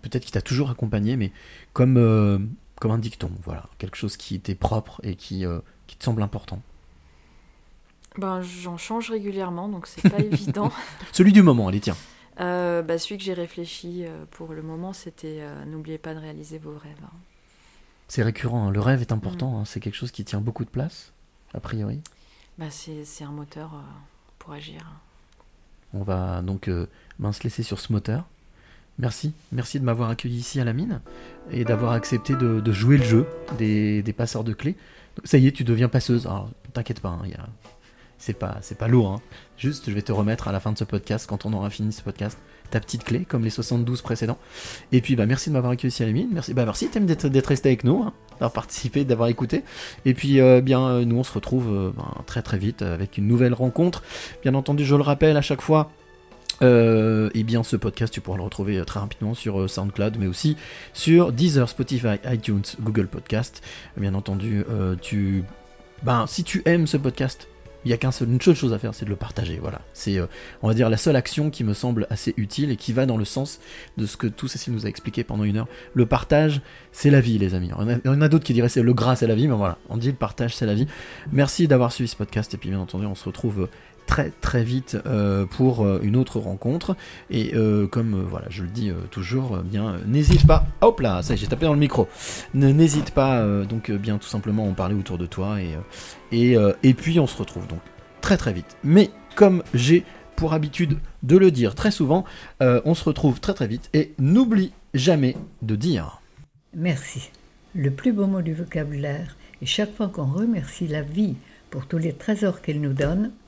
peut-être qui t'a toujours accompagné, mais comme, euh, comme un dicton, voilà, quelque chose qui était propre et qui, euh, qui te semble important. Ben, j'en change régulièrement, donc c'est pas évident. Celui du moment, allez, tiens. Euh, bah, celui que j'ai réfléchi pour le moment, c'était n'oubliez pas de réaliser vos rêves. hein. C'est récurrent, hein. le rêve est important, hein. c'est quelque chose qui tient beaucoup de place, a priori. Bah, c'est c'est un moteur pour agir. On va donc euh, se laisser sur ce moteur. Merci, merci de m'avoir accueilli ici à la mine et d'avoir accepté de, jouer le jeu des, passeurs de clés. Ça y est, tu deviens passeuse. Alors, t'inquiète pas, hein, c'est pas, pas lourd. hein. Juste, je vais te remettre à la fin de ce podcast, quand on aura fini ce podcast, petite clé, comme les 72 précédents. Et puis, bah, merci de m'avoir accueilli ici à. Merci, bah, merci Thème, d'être, resté avec nous, hein, d'avoir participé, d'avoir écouté. Et puis, euh, bien, euh, nous, on se retrouve euh, ben, très très vite avec une nouvelle rencontre. Bien entendu, je le rappelle à chaque fois. Et bien ce podcast tu pourras le retrouver très rapidement sur SoundCloud mais aussi sur Deezer, Spotify, iTunes, Google Podcast. Bien entendu, tu ben si tu aimes ce podcast, il y a qu'une seul, seule chose à faire, c'est de le partager. Voilà, c'est euh, on va dire la seule action qui me semble assez utile et qui va dans le sens de ce que tout Cécile nous a expliqué pendant une heure. Le partage, c'est la vie, les amis. Il y en a, d'autres qui diraient c'est le gras, c'est la vie, mais voilà, on dit le partage, c'est la vie. Merci d'avoir suivi ce podcast et puis bien entendu, on se retrouve très très vite euh, pour euh, une autre rencontre. Et euh, comme voilà je le dis toujours bien n'hésite pas. Hop là ça j'ai tapé dans le micro. N'hésite pas donc bien tout simplement en parler autour de toi et, puis on se retrouve donc très très vite. Mais comme j'ai pour habitude de le dire très souvent on se retrouve très très vite et n'oublie jamais de dire. Merci. Le plus beau mot du vocabulaire, et chaque fois qu'on remercie la vie pour tous les trésors qu'elle nous donne,